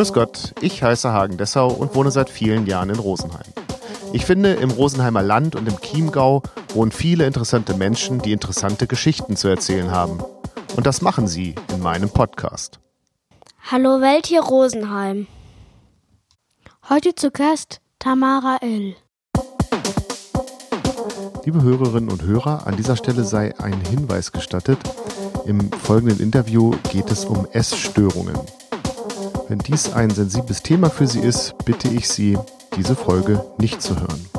Grüß Gott, ich heiße Hagen Dessau und wohne seit vielen Jahren in Rosenheim. Ich finde, im Rosenheimer Land und im Chiemgau wohnen viele interessante Menschen, die interessante Geschichten zu erzählen haben. Und das machen sie in meinem Podcast. Hallo Welt hier Rosenheim. Heute zu Gast Tamara L. Liebe Hörerinnen und Hörer, an dieser Stelle sei ein Hinweis gestattet. Im folgenden Interview geht es um Essstörungen. Wenn dies ein sensibles Thema für Sie ist, bitte ich Sie, diese Folge nicht zu hören.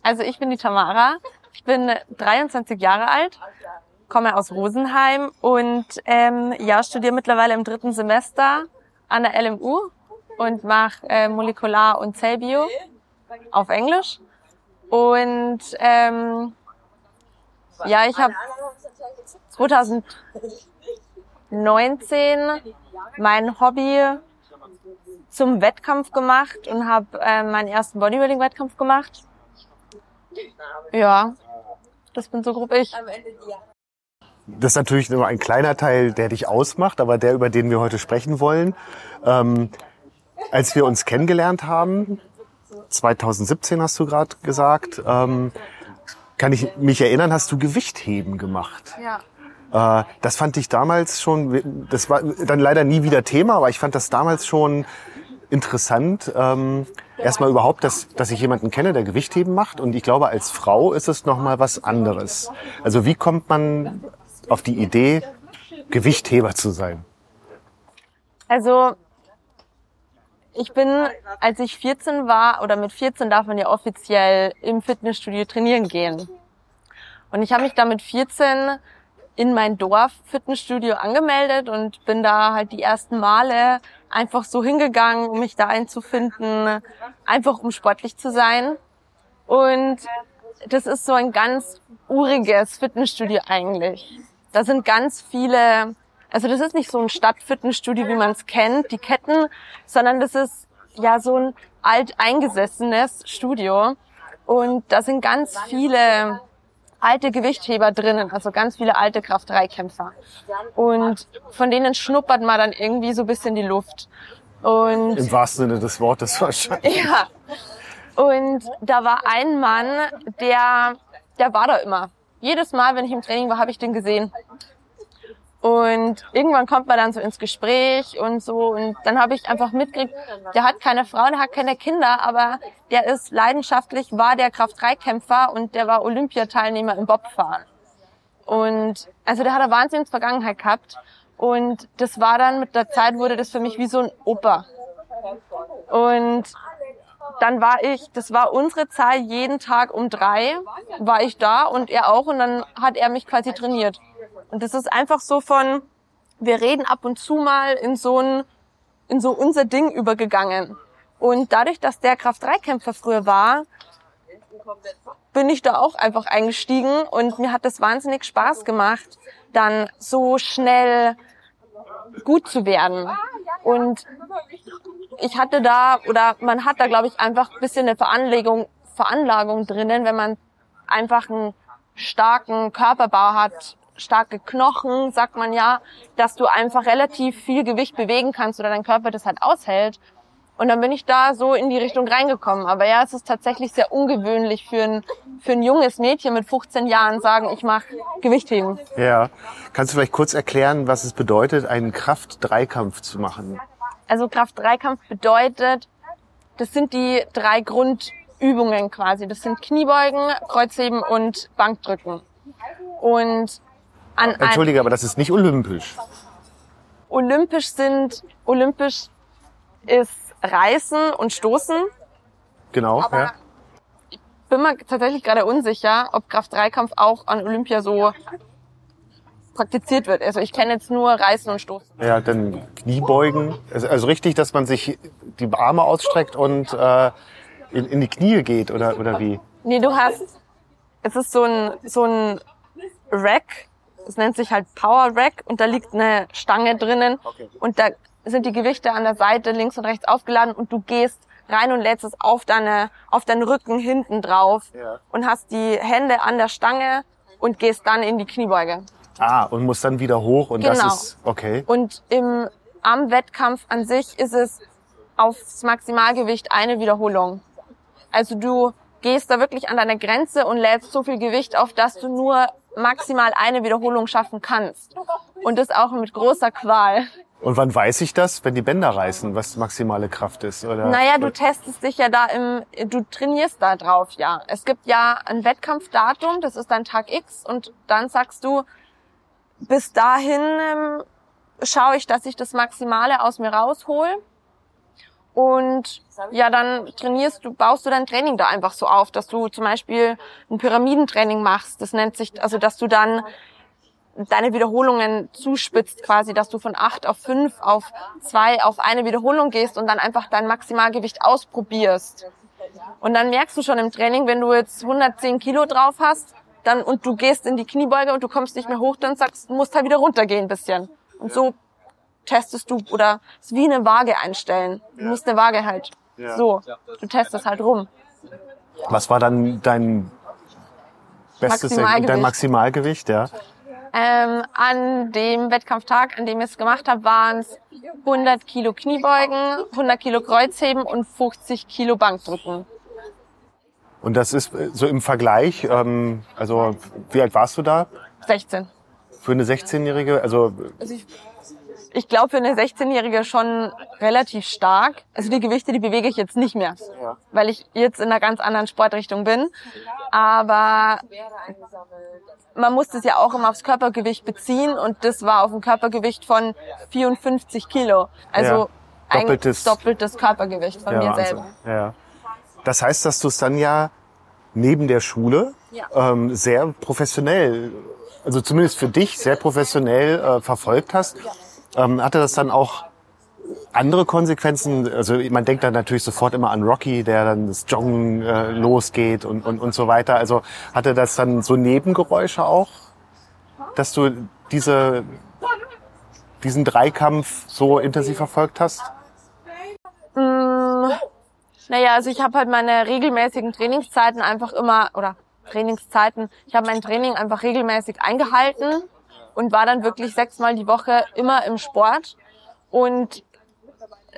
Also ich bin die Tamara, ich bin 23 Jahre alt, komme aus Rosenheim und ähm, ja, studiere mittlerweile im dritten Semester an der LMU und mache äh, Molekular- und Zellbio auf Englisch. Und ähm, ja, ich habe 2019 mein Hobby zum Wettkampf gemacht und habe äh, meinen ersten Bodybuilding-Wettkampf gemacht. Ja, das bin so grob ich. Das ist natürlich nur ein kleiner Teil, der dich ausmacht, aber der, über den wir heute sprechen wollen. Ähm, als wir uns kennengelernt haben, 2017 hast du gerade gesagt, ähm, kann ich mich erinnern, hast du Gewichtheben gemacht. Ja. Äh, das fand ich damals schon, das war dann leider nie wieder Thema, aber ich fand das damals schon interessant. Ähm, erstmal überhaupt, dass, dass ich jemanden kenne, der Gewichtheben macht. Und ich glaube, als Frau ist es nochmal was anderes. Also wie kommt man auf die Idee, Gewichtheber zu sein? Also ich bin, als ich 14 war, oder mit 14 darf man ja offiziell im Fitnessstudio trainieren gehen. Und ich habe mich da mit 14 in mein Dorf Fitnessstudio angemeldet und bin da halt die ersten Male einfach so hingegangen, um mich da einzufinden, einfach um sportlich zu sein. Und das ist so ein ganz uriges Fitnessstudio eigentlich. Da sind ganz viele, also das ist nicht so ein Stadtfitnessstudio, wie man es kennt, die Ketten, sondern das ist ja so ein alteingesessenes Studio. Und da sind ganz viele alte Gewichtheber drinnen, also ganz viele alte Kraft-3-Kämpfer. Und von denen schnuppert man dann irgendwie so ein bisschen die Luft. Und Im wahrsten Sinne des Wortes wahrscheinlich. ja. Und da war ein Mann, der, der war da immer. Jedes Mal, wenn ich im Training war, habe ich den gesehen. Und irgendwann kommt man dann so ins Gespräch und so. Und dann habe ich einfach mitgekriegt, der hat keine Frau, der hat keine Kinder, aber der ist leidenschaftlich, war der Kraft-3-Kämpfer und der war Olympiateilnehmer im Bobfahren. Und also der hat eine Wahnsinnsvergangenheit gehabt. Und das war dann mit der Zeit wurde das für mich wie so ein Opa. Und dann war ich, das war unsere Zahl, jeden Tag um drei war ich da und er auch und dann hat er mich quasi trainiert. Und das ist einfach so von, wir reden ab und zu mal in so ein, in so unser Ding übergegangen. Und dadurch, dass der Kraft-3-Kämpfer früher war, bin ich da auch einfach eingestiegen und mir hat das wahnsinnig Spaß gemacht, dann so schnell gut zu werden. Und ich hatte da, oder man hat da, glaube ich, einfach ein bisschen eine Veranlagung, Veranlagung drinnen, wenn man einfach einen starken Körperbau hat, starke Knochen, sagt man ja, dass du einfach relativ viel Gewicht bewegen kannst oder dein Körper das halt aushält. Und dann bin ich da so in die Richtung reingekommen. Aber ja, es ist tatsächlich sehr ungewöhnlich für ein, für ein junges Mädchen mit 15 Jahren sagen, ich mache Gewichtheben. Ja. Kannst du vielleicht kurz erklären, was es bedeutet, einen Kraft-Dreikampf zu machen? Also Kraft-Dreikampf bedeutet, das sind die drei Grundübungen quasi. Das sind Kniebeugen, Kreuzheben und Bankdrücken. Und an Entschuldige, aber das ist nicht olympisch. olympisch sind, olympisch ist Reißen und Stoßen. Genau. Aber ja. bin mir tatsächlich gerade unsicher, ob Kraft-3-Kampf auch an Olympia so praktiziert wird. Also ich kenne jetzt nur Reißen und Stoßen. ja, dann Kniebeugen. Also, also richtig, dass man sich die Arme ausstreckt und äh, in, in die Knie geht oder oder wie? Nee, du hast, es ist so ein, so ein Rack, es nennt sich halt Power Rack und da liegt eine Stange drinnen und da sind die Gewichte an der Seite links und rechts aufgeladen und du gehst rein und lädst es auf deine, auf deinen Rücken hinten drauf Ja. und hast die Hände an der Stange und gehst dann in die Kniebeuge. Ah, und muss dann wieder hoch und das Genau. ist okay. Und im, am Wettkampf an sich ist es aufs Maximalgewicht eine Wiederholung. Also du gehst da wirklich an deine Grenze und lädst so viel Gewicht auf, dass du nur maximal eine Wiederholung schaffen kannst. Und das auch mit großer Qual. Und wann weiß ich das, wenn die Bänder reißen, was maximale Kraft ist? Oder? Naja, du testest dich ja da im, du trainierst da drauf, ja. Es gibt ja ein Wettkampfdatum, das ist dein Tag X und dann sagst du, bis dahin ähm, schaue ich, dass ich das Maximale aus mir raushol. Und ja, dann trainierst du, baust du dein Training da einfach so auf, dass du zum Beispiel ein Pyramidentraining machst. Das nennt sich, also dass du dann deine Wiederholungen zuspitzt quasi, dass du von acht auf fünf, auf zwei, auf eine Wiederholung gehst und dann einfach dein Maximalgewicht ausprobierst. Und dann merkst du schon im Training, wenn du jetzt 110 Kilo drauf hast, dann und du gehst in die Kniebeuge und du kommst nicht mehr hoch, dann sagst du musst halt wieder runtergehen ein bisschen. Und so testest du oder es ist wie eine Waage einstellen. Du musst eine Waage halt. So, du testest halt rum. Was war dann dein bestes Maximalgewicht. dein Maximalgewicht, ja? Ähm, an dem Wettkampftag, an dem ich es gemacht habe, waren es 100 Kilo Kniebeugen, 100 Kilo Kreuzheben und 50 Kilo Bankdrücken. Und das ist äh, so im Vergleich, ähm, also wie alt warst du da? 16. Für eine 16-Jährige? Also Also ich, ich glaube für eine 16-Jährige schon relativ stark. Also die Gewichte, die bewege ich jetzt nicht mehr, weil ich jetzt in einer ganz anderen Sportrichtung bin. Aber man muss das ja auch immer aufs Körpergewicht beziehen und das war auf ein Körpergewicht von 54 Kilo. Also Ja. Doppeltes- doppeltes Körpergewicht von ja, mir selber. Ja. Das heißt, dass du es dann ja neben der Schule Ja. ähm, sehr professionell, also zumindest für dich sehr professionell äh, verfolgt hast. Ähm, hatte das dann auch andere Konsequenzen? Also man denkt dann natürlich sofort immer an Rocky, der dann das Joggen äh, losgeht und, und, und so weiter. Also hatte das dann so Nebengeräusche auch, dass du diese, diesen Dreikampf so intensiv verfolgt hast? Mm, naja, also ich habe halt meine regelmäßigen Trainingszeiten einfach immer, oder Trainingszeiten, ich habe mein Training einfach regelmäßig eingehalten und war dann wirklich sechsmal die Woche immer im Sport. Und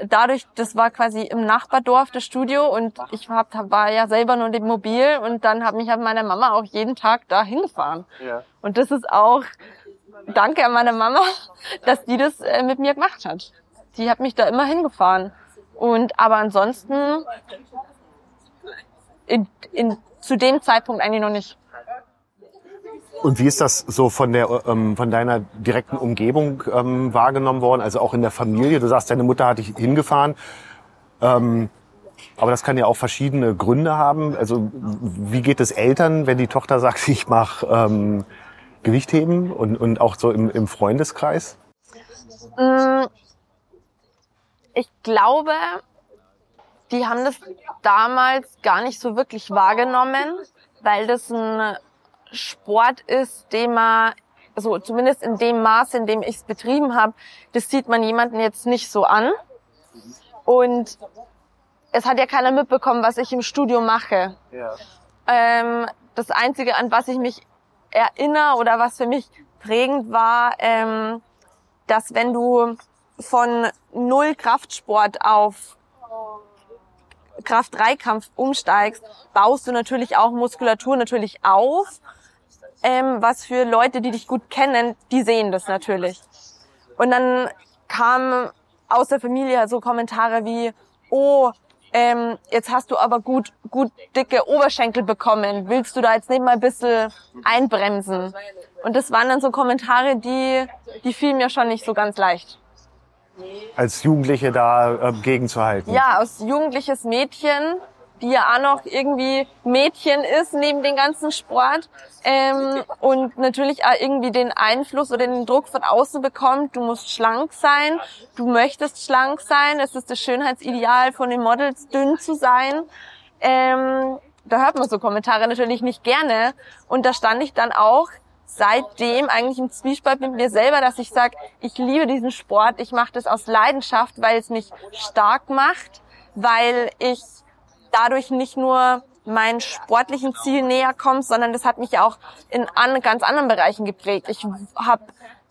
dadurch, das war quasi im Nachbardorf das Studio und ich hab, war ja selber nur dem Mobil und dann hat mich halt meine Mama auch jeden Tag da hingefahren. Ja. Und das ist auch Danke an meine Mama, dass die das äh, mit mir gemacht hat. Die hat mich da immer hingefahren. Und aber ansonsten in, in, zu dem Zeitpunkt eigentlich noch nicht. Und wie ist das so von der ähm, von deiner direkten Umgebung ähm, wahrgenommen worden? Also auch in der Familie. Du sagst, deine Mutter hat dich hingefahren. Ähm, aber das kann ja auch verschiedene Gründe haben. Also wie geht es Eltern, wenn die Tochter sagt, ich mache ähm, Gewichtheben und, und auch so im, im Freundeskreis? Mm, Ich glaube, die haben das damals gar nicht so wirklich wahrgenommen, weil das ein Sport ist, den man, also zumindest in dem Maße, in dem ich es betrieben habe, das sieht man jemanden jetzt nicht so an. Und es hat ja keiner mitbekommen, was ich im Studio mache. Ja. Ähm, das Einzige, an was ich mich erinnere oder was für mich prägend war, ähm, dass wenn du von null Kraftsport auf Kraft-3-Kampf umsteigst, baust du natürlich auch Muskulatur natürlich auf. Ähm, was für Leute, die dich gut kennen, die sehen das natürlich. Und dann kamen aus der Familie so Kommentare wie, oh, ähm, jetzt hast du aber gut, gut dicke Oberschenkel bekommen. Willst du da jetzt nicht mal ein bisschen einbremsen? Und das waren dann so Kommentare, die, die fielen mir schon nicht so ganz leicht. Als Jugendliche da äh, gegenzuhalten. Ja, als jugendliches Mädchen, die ja auch noch irgendwie Mädchen ist neben dem ganzen Sport ähm, und natürlich auch irgendwie den Einfluss oder den Druck von außen bekommt, du musst schlank sein, du möchtest schlank sein, es ist das Schönheitsideal von den Models, dünn zu sein. Ähm, da hört man so Kommentare natürlich nicht gerne. Und da stand ich dann auch seitdem eigentlich im Zwiespalt mit mir selber, dass ich sage, ich liebe diesen Sport, ich mache das aus Leidenschaft, weil es mich stark macht, weil ich dadurch nicht nur meinen sportlichen Ziel näher kommst, sondern das hat mich ja auch in an, ganz anderen Bereichen geprägt. Ich habe,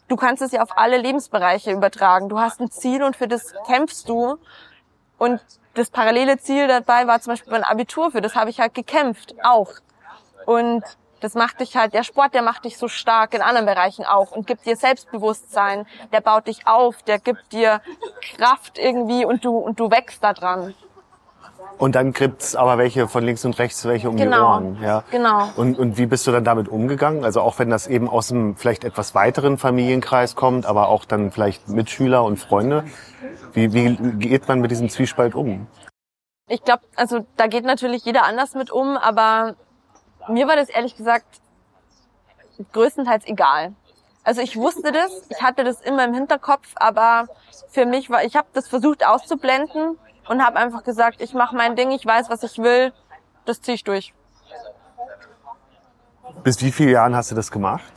du kannst es ja auf alle Lebensbereiche übertragen. Du hast ein Ziel und für das kämpfst du. Und das parallele Ziel dabei war zum Beispiel mein Abitur, für das habe ich halt gekämpft, auch. Und das macht dich halt, der Sport, der macht dich so stark in anderen Bereichen auch und gibt dir Selbstbewusstsein, der baut dich auf, der gibt dir Kraft irgendwie und du, und du wächst da dran. Und dann gibt's aber welche von links und rechts, welche um Genau. die Ohren. Ja. Genau. Und, und wie bist du dann damit umgegangen? Also auch wenn das eben aus einem vielleicht etwas weiteren Familienkreis kommt, aber auch dann vielleicht Mitschüler und Freunde. Wie, wie geht man mit diesem Zwiespalt um? Ich glaube, also da geht natürlich jeder anders mit um, aber mir war das ehrlich gesagt größtenteils egal. Also ich wusste das, ich hatte das immer im Hinterkopf, aber für mich war, ich habe das versucht auszublenden und habe einfach gesagt, ich mache mein Ding, ich weiß, was ich will, das ziehe ich durch. Bis wie viele Jahren hast du das gemacht?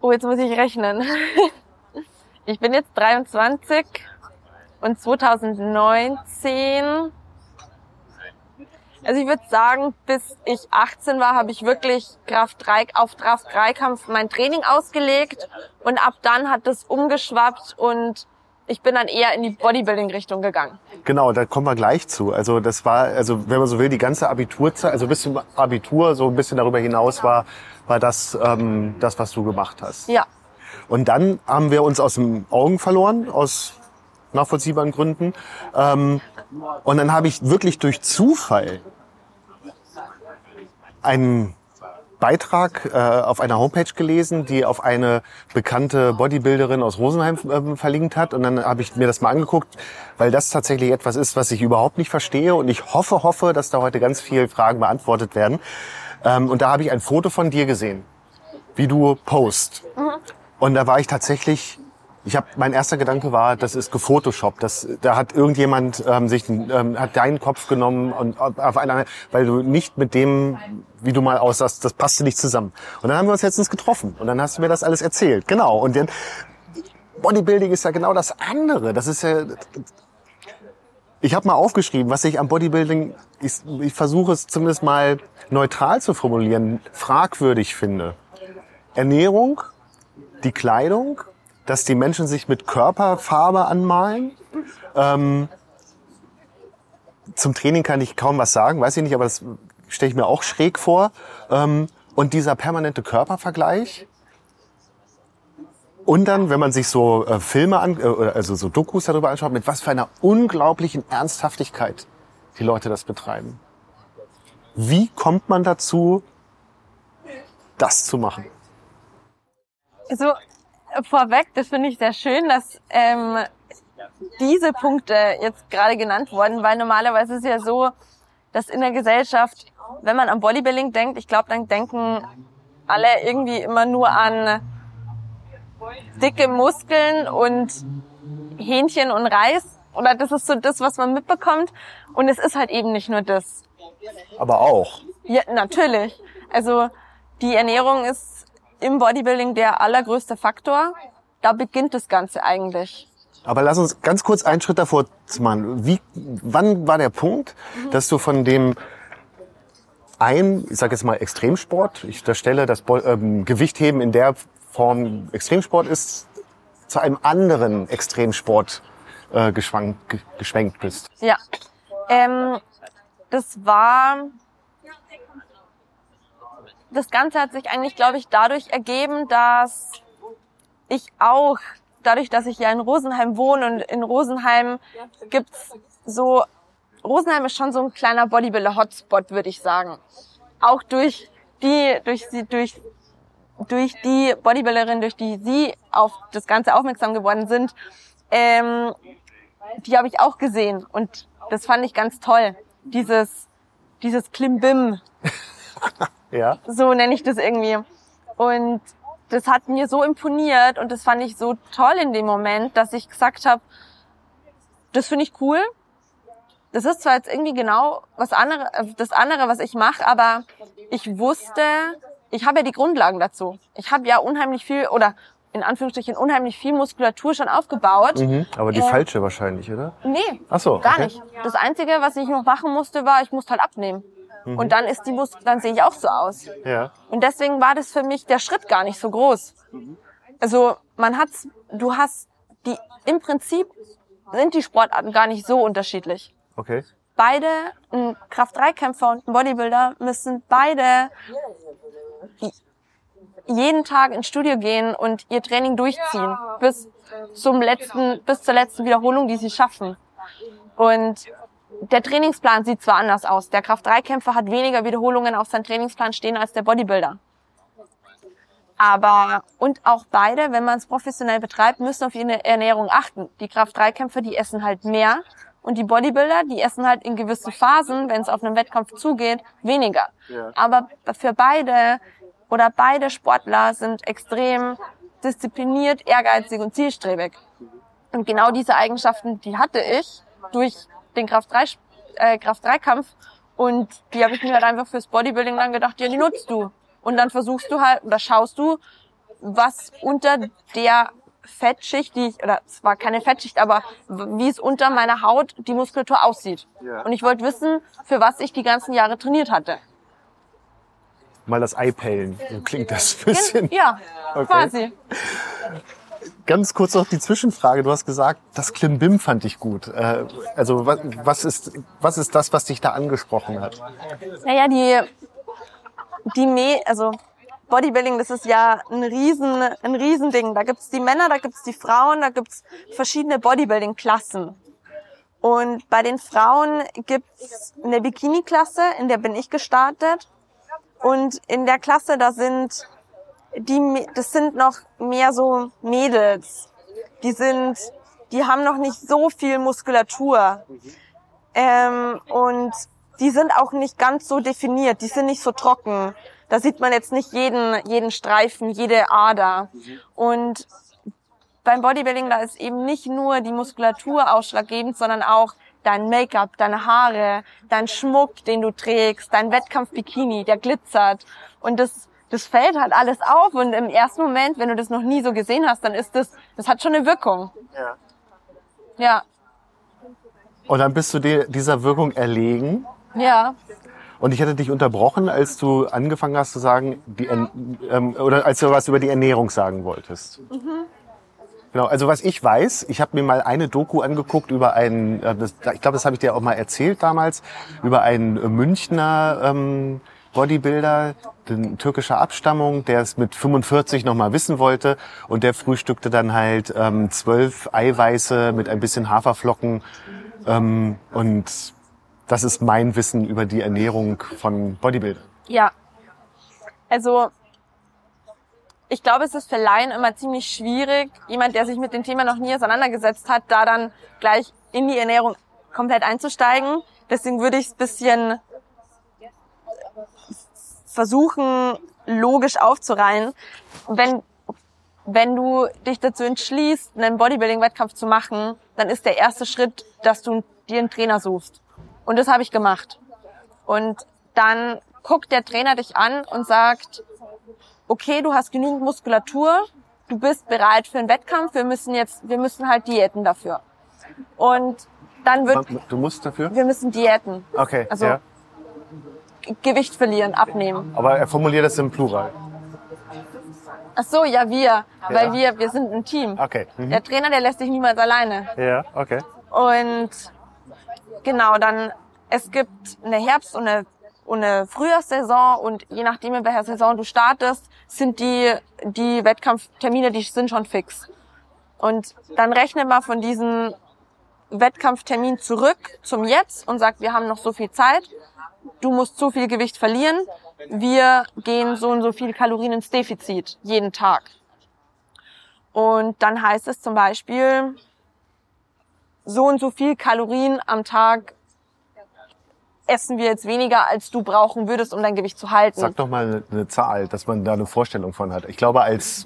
Oh, jetzt muss ich rechnen. Ich bin jetzt 23 und 2019 Also ich würde sagen, bis ich 18 war, habe ich wirklich Kraft 3, auf Kraft 3 Kampf mein Training ausgelegt und ab dann hat das umgeschwappt und ich bin dann eher in die Bodybuilding Richtung gegangen. Genau, da kommen wir gleich zu. Also das war, also wenn man so will, die ganze Abiturzeit, also bis zum Abitur, so ein bisschen darüber hinaus war, war das ähm, das, was du gemacht hast. Ja. Und dann haben wir uns aus den Augen verloren, aus nachvollziehbaren Gründen. Ähm, und dann habe ich wirklich durch Zufall einen Beitrag äh, auf einer Homepage gelesen, die auf eine bekannte Bodybuilderin aus Rosenheim ähm, verlinkt hat. Und dann habe ich mir das mal angeguckt, weil das tatsächlich etwas ist, was ich überhaupt nicht verstehe. Und ich hoffe, hoffe, dass da heute ganz viele Fragen beantwortet werden. Ähm, und da habe ich ein Foto von dir gesehen, wie du post. Und da war ich tatsächlich, ich habe, mein erster Gedanke war, das ist gefotoshoppt. Das, da hat irgendjemand ähm, sich, ähm, hat deinen Kopf genommen und auf einer, weil du nicht mit dem, wie du mal aussahst, das passte nicht zusammen. Und dann haben wir uns letztens getroffen und dann hast du mir das alles erzählt. Genau. Und dann, Bodybuilding ist ja genau das andere. Das ist ja, ich habe mal aufgeschrieben, was ich am Bodybuilding, ich, ich versuche es zumindest mal neutral zu formulieren, fragwürdig finde. Ernährung, die Kleidung, dass die Menschen sich mit Körperfarbe anmalen. Ähm, zum Training kann ich kaum was sagen, weiß ich nicht, aber das stelle ich mir auch schräg vor. Ähm, und dieser permanente Körpervergleich. Und dann, wenn man sich so äh, Filme an, äh, also so Dokus darüber anschaut, mit was für einer unglaublichen Ernsthaftigkeit die Leute das betreiben. Wie kommt man dazu, das zu machen? So äh, vorweg, das finde ich sehr schön, dass ähm, diese Punkte jetzt gerade genannt wurden, weil normalerweise ist ja so, dass in der Gesellschaft, wenn man an Bodybuilding denkt, ich glaube, dann denken alle irgendwie immer nur an dicke Muskeln und Hähnchen und Reis. Oder das ist so das, was man mitbekommt. Und es ist halt eben nicht nur das. Aber auch. Ja, natürlich. Also die Ernährung ist im Bodybuilding der allergrößte Faktor. Da beginnt das Ganze eigentlich. Aber lass uns ganz kurz einen Schritt davor machen. Wie, wann war der Punkt, dass du von dem ein, ich sage jetzt mal Extremsport, ich unterstelle, dass Bo- ähm, Gewichtheben in der Form Extremsport ist, zu einem anderen Extremsport äh, geschwenkt bist? Ja. Ähm, das war. Das Ganze hat sich eigentlich, glaube ich, dadurch ergeben, dass ich auch, dadurch, dass ich ja in Rosenheim wohne und in Rosenheim gibt's so, Rosenheim ist schon so ein kleiner Bodybuilder-Hotspot, würde ich sagen. Auch durch die, durch sie, durch, durch die Bodybuilderin, durch die sie auf das Ganze aufmerksam geworden sind, ähm, die habe ich auch gesehen und das fand ich ganz toll. Dieses, dieses Klimbim, Ja. so nenne ich das irgendwie. Und das hat mir so imponiert und das fand ich so toll in dem Moment, dass ich gesagt habe, das finde ich cool. Das ist zwar jetzt irgendwie genau was andere, äh, das andere, was ich mache, aber ich wusste, ich habe ja die Grundlagen dazu. Ich habe ja unheimlich viel oder in Anführungsstrichen unheimlich viel Muskulatur schon aufgebaut. Mhm. Aber die Äh, falsche wahrscheinlich, oder? Nee, Ach so, gar okay. nicht. Das Einzige, was ich noch machen musste, war, ich musste halt abnehmen. Mhm. Und dann ist die Mus dann sehe ich auch so aus. Ja. Und deswegen war das für mich der Schritt gar nicht so groß. Also man hat's, du hast die, im Prinzip sind die Sportarten gar nicht so unterschiedlich. Okay. Beide, ein Kraft-3-Kämpfer und ein Bodybuilder müssen beide jeden Tag ins Studio gehen und ihr Training durchziehen bis zum letzten, bis zur letzten Wiederholung, die sie schaffen. Und der Trainingsplan sieht zwar anders aus. Der Kraft-3-Kämpfer hat weniger Wiederholungen auf seinem Trainingsplan stehen als der Bodybuilder. Aber, und auch beide, wenn man es professionell betreibt, müssen auf ihre Ernährung achten. Die Kraft-3-Kämpfer, die essen halt mehr. Und die Bodybuilder, die essen halt in gewissen Phasen, wenn es auf einen Wettkampf zugeht, weniger. Ja. Aber für beide oder beide Sportler sind extrem diszipliniert, ehrgeizig und zielstrebig. Und genau diese Eigenschaften, die hatte ich durch den Kraft-3 äh, Kraft-3-Kampf und die habe ich mir halt einfach fürs Bodybuilding dann gedacht, ja, die nutzt du. Und dann versuchst du halt oder schaust du, was unter der Fettschicht, die ich, oder es war keine Fettschicht, aber wie es unter meiner Haut die Muskulatur aussieht. Ja. Und ich wollte wissen, für was ich die ganzen Jahre trainiert hatte. Mal das Ei pellen. So klingt das ein bisschen. Ja, Okay. quasi. Ganz kurz noch die Zwischenfrage. Du hast gesagt, das Klimbim fand ich gut. Äh, Also was, was ist was ist das, was dich da angesprochen hat? Naja, die, die Me also Bodybuilding, das ist ja ein riesen, ein Riesending. Da gibt's die Männer, da gibt's die Frauen, da gibt's verschiedene Bodybuilding-Klassen. Und bei den Frauen gibt's eine Bikini-Klasse, in der bin ich gestartet. Und in der Klasse, da sind die, das sind noch mehr so Mädels. Die sind, die haben noch nicht so viel Muskulatur. Ähm, und die sind auch nicht ganz so definiert, die sind nicht so trocken. Da sieht man jetzt nicht jeden, jeden Streifen, jede Ader. Und beim Bodybuilding, da ist eben nicht nur die Muskulatur ausschlaggebend, sondern auch dein Make-up, deine Haare, dein Schmuck, den du trägst, dein Wettkampf-Bikini, der glitzert. Und das, das fällt halt alles auf. Und im ersten Moment, wenn du das noch nie so gesehen hast, dann ist das, das hat schon eine Wirkung. Ja. Ja, Und dann bist du dir dieser Wirkung erlegen. ja. Und ich hatte dich unterbrochen, als du angefangen hast zu sagen, die, ähm, oder als du was über die Ernährung sagen wolltest. Genau, also was ich weiß, ich habe mir mal eine Doku angeguckt über einen, äh, das, ich glaube, das habe ich dir auch mal erzählt damals, über einen Münchner ähm, Bodybuilder, türkischer Abstammung, der es mit 45 noch mal wissen wollte und der frühstückte dann halt ähm, zwölf Eiweiße mit ein bisschen Haferflocken ähm, und das ist mein Wissen über die Ernährung von Bodybuildern. Ja. Also, ich glaube, es ist für Laien immer ziemlich schwierig, jemand, der sich mit dem Thema noch nie auseinandergesetzt hat, da dann gleich in die Ernährung komplett einzusteigen. Deswegen würde ich es bisschen versuchen, logisch aufzureihen. Wenn, wenn du dich dazu entschließt, einen Bodybuilding-Wettkampf zu machen, dann ist der erste Schritt, dass du dir einen Trainer suchst. Und das habe ich gemacht. Und dann guckt der Trainer dich an und sagt, okay, du hast genügend Muskulatur, du bist bereit für einen Wettkampf, wir müssen jetzt, wir müssen halt Diäten dafür. Und dann wird, Du musst dafür? wir müssen Diäten, Okay, also ja. Gewicht verlieren, abnehmen. Aber er formuliert das im Plural. Ach so, ja, wir, weil wir, wir sind ein Team. Okay. Mhm. Der Trainer, der lässt dich niemals alleine. Ja, okay. Und genau, dann, es gibt eine Herbst- und eine, und eine Frühjahrssaison und je nachdem, in welcher Saison du startest, sind die, die Wettkampftermine, die sind schon fix. Und dann rechne mal von diesem Wettkampftermin zurück zum Jetzt und sag, wir haben noch so viel Zeit, du musst so viel Gewicht verlieren, wir gehen so und so viel Kalorien ins Defizit jeden Tag. Und dann heißt es zum Beispiel, so und so viel Kalorien am Tag essen wir jetzt weniger, als du brauchen würdest, um dein Gewicht zu halten. Sag doch mal eine, eine Zahl, dass man da eine Vorstellung von hat. Ich glaube, als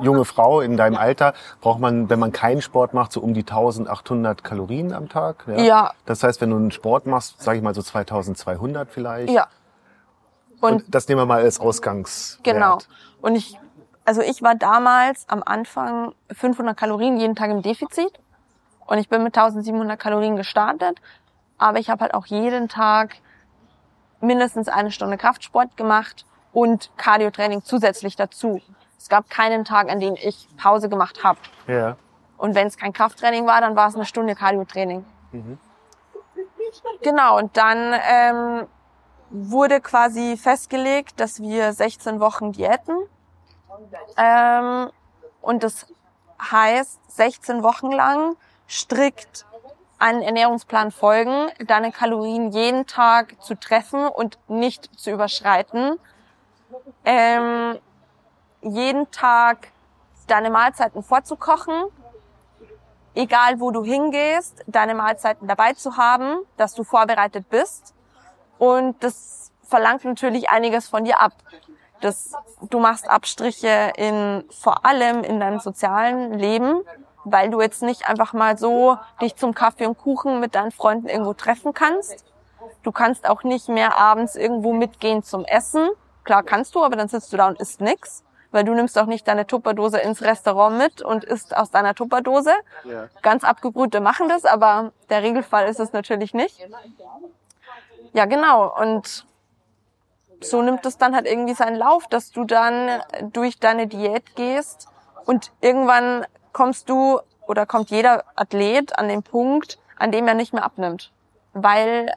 junge Frau in deinem Alter braucht man, wenn man keinen Sport macht, so um die 1800 Kalorien am Tag. Ja. Das heißt, wenn du einen Sport machst, sage ich mal so 2200 vielleicht. Ja, Und, und das nehmen wir mal als Ausgangswert. genau. Und ich, also ich war damals am Anfang 500 Kalorien jeden Tag im Defizit und ich bin mit 1700 Kalorien gestartet, aber ich habe halt auch jeden Tag mindestens eine Stunde Kraftsport gemacht und Cardiotraining zusätzlich dazu. Es gab keinen Tag, an dem ich Pause gemacht habe. Ja. Und wenn es kein Krafttraining war, dann war es eine Stunde Cardiotraining. Genau, und dann ähm, wurde quasi festgelegt, dass wir 16 Wochen diäten. Ähm, und das heißt, 16 Wochen lang strikt einen Ernährungsplan folgen, deine Kalorien jeden Tag zu treffen und nicht zu überschreiten. Ähm, jeden Tag deine Mahlzeiten vorzukochen, egal wo du hingehst, deine Mahlzeiten dabei zu haben, dass du vorbereitet bist. Und das verlangt natürlich einiges von dir ab. Das, du machst Abstriche in, vor allem in deinem sozialen Leben, weil du jetzt nicht einfach mal so dich zum Kaffee und Kuchen mit deinen Freunden irgendwo treffen kannst. Du kannst auch nicht mehr abends irgendwo mitgehen zum Essen. Klar kannst du, aber dann sitzt du da und isst nix, weil du nimmst auch nicht deine Tupperdose ins Restaurant mit und isst aus deiner Tupperdose. Ja. Ganz abgebrühte machen das, aber der Regelfall ist es natürlich nicht. Ja, genau. Und so nimmt es dann halt irgendwie seinen Lauf, dass du dann durch deine Diät gehst und irgendwann kommst du oder kommt jeder Athlet an den Punkt, an dem er nicht mehr abnimmt, weil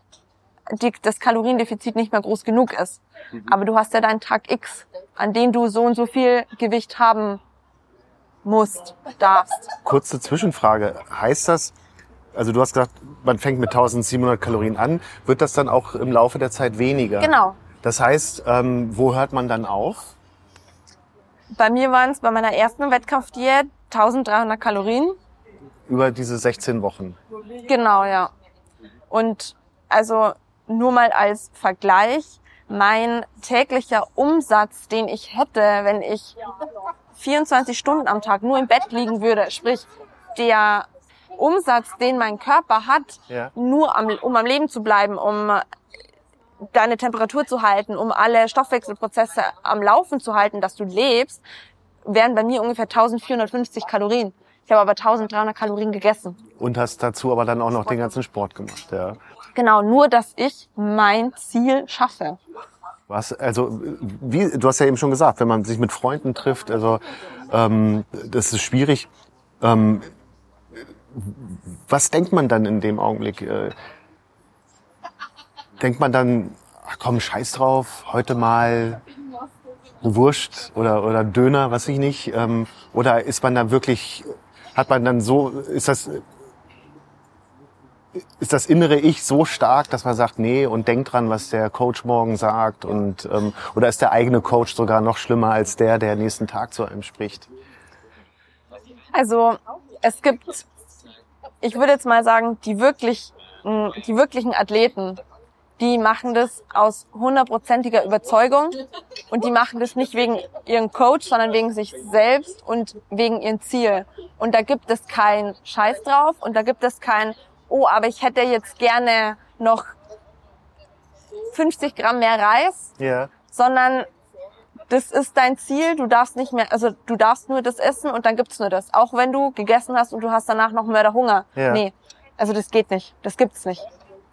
die, das Kaloriendefizit nicht mehr groß genug ist. Aber du hast ja deinen Tag X, an dem du so und so viel Gewicht haben musst, darfst. Kurze Zwischenfrage. Heißt das, also du hast gesagt, man fängt mit 1700 Kalorien an, wird das dann auch im Laufe der Zeit weniger? Genau. Das heißt, ähm, wo hört man dann auf? Bei mir waren es bei meiner ersten Wettkampfdiät 1300 Kalorien. Über diese 16 Wochen. Genau, ja. Und also nur mal als Vergleich, mein täglicher Umsatz, den ich hätte, wenn ich 24 Stunden am Tag nur im Bett liegen würde, sprich der Umsatz, den mein Körper hat, Ja. nur am, um am Leben zu bleiben, um deine Temperatur zu halten, um alle Stoffwechselprozesse am Laufen zu halten, dass du lebst, wären bei mir ungefähr 1450 Kalorien. Ich habe aber 1300 Kalorien gegessen. Und hast dazu aber dann auch noch den ganzen Sport gemacht, ja. Genau, nur dass ich mein Ziel schaffe. Was, also, wie, du hast ja eben schon gesagt, wenn man sich mit Freunden trifft, also, ähm, das ist schwierig. Ähm, was denkt man dann in dem Augenblick? Äh, denkt man dann, ach komm, scheiß drauf, heute mal Wurst oder, oder Döner, was ich nicht? Ähm, oder ist man dann wirklich, hat man dann so, ist das, ist das innere Ich so stark, dass man sagt, nee, und denkt dran, was der Coach morgen sagt und ähm, oder ist der eigene Coach sogar noch schlimmer als der, der nächsten Tag zu einem spricht? Also es gibt, ich würde jetzt mal sagen, die wirklich, die wirklichen Athleten, die machen das aus hundertprozentiger Überzeugung und die machen das nicht wegen ihrem Coach, sondern wegen sich selbst und wegen ihrem Ziel. Und da gibt es kein Scheiß drauf und da gibt es kein, oh, aber ich hätte jetzt gerne noch 50 Gramm mehr Reis, Ja. sondern das ist dein Ziel, du darfst nicht mehr, also du darfst nur das essen und dann gibt's nur das. Auch wenn du gegessen hast und du hast danach noch Mörderhunger. Ja. Nee, also das geht nicht, das gibt's nicht.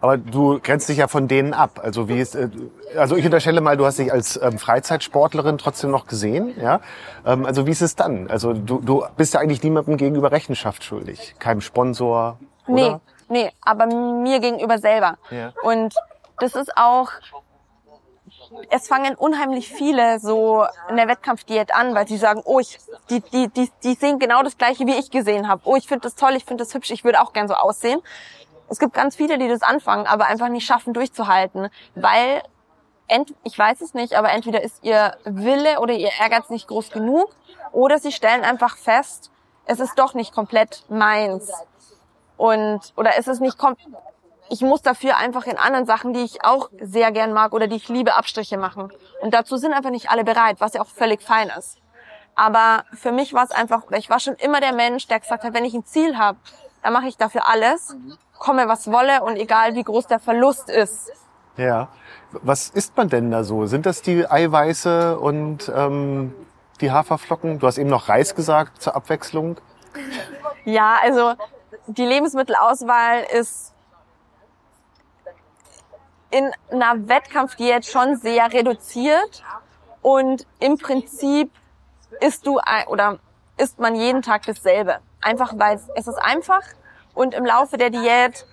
Aber du grenzt dich ja von denen ab. Also wie ist, äh, also ich unterstelle mal, du hast dich als ähm, Freizeitsportlerin trotzdem noch gesehen, ja? Ähm, also wie ist es dann? Also du, du bist ja eigentlich niemandem gegenüber Rechenschaft schuldig, keinem Sponsor, Nee, oder? nee, aber mir gegenüber selber. Ja. Und das ist auch, es fangen unheimlich viele so eine Wettkampfdiät an, weil sie sagen, oh, ich, die, die, die, die sehen genau das gleiche, wie ich gesehen habe. Oh, ich finde das toll, ich finde das hübsch, ich würde auch gern so aussehen. Es gibt ganz viele, die das anfangen, aber einfach nicht schaffen, durchzuhalten, weil ent, ich weiß es nicht, aber entweder ist ihr Wille oder ihr Ehrgeiz nicht groß genug oder sie stellen einfach fest, es ist doch nicht komplett meins. Und, oder es ist nicht kom ich muss dafür einfach in anderen Sachen, die ich auch sehr gern mag oder die ich liebe, Abstriche machen. Und dazu sind einfach nicht alle bereit, was ja auch völlig fein ist. Aber für mich war es einfach, ich war schon immer der Mensch, der gesagt hat, wenn ich ein Ziel habe, dann mache ich dafür alles, komme was wolle und egal wie groß der Verlust ist. Ja. Was isst man denn da so? Sind das die Eiweiße und ähm, die Haferflocken? Du hast eben noch Reis gesagt zur Abwechslung. Ja, also die Lebensmittelauswahl ist in einer Wettkampfdiät schon sehr reduziert und im Prinzip isst du oder isst man jeden Tag dasselbe. Einfach weil es ist einfach und im Laufe der Diät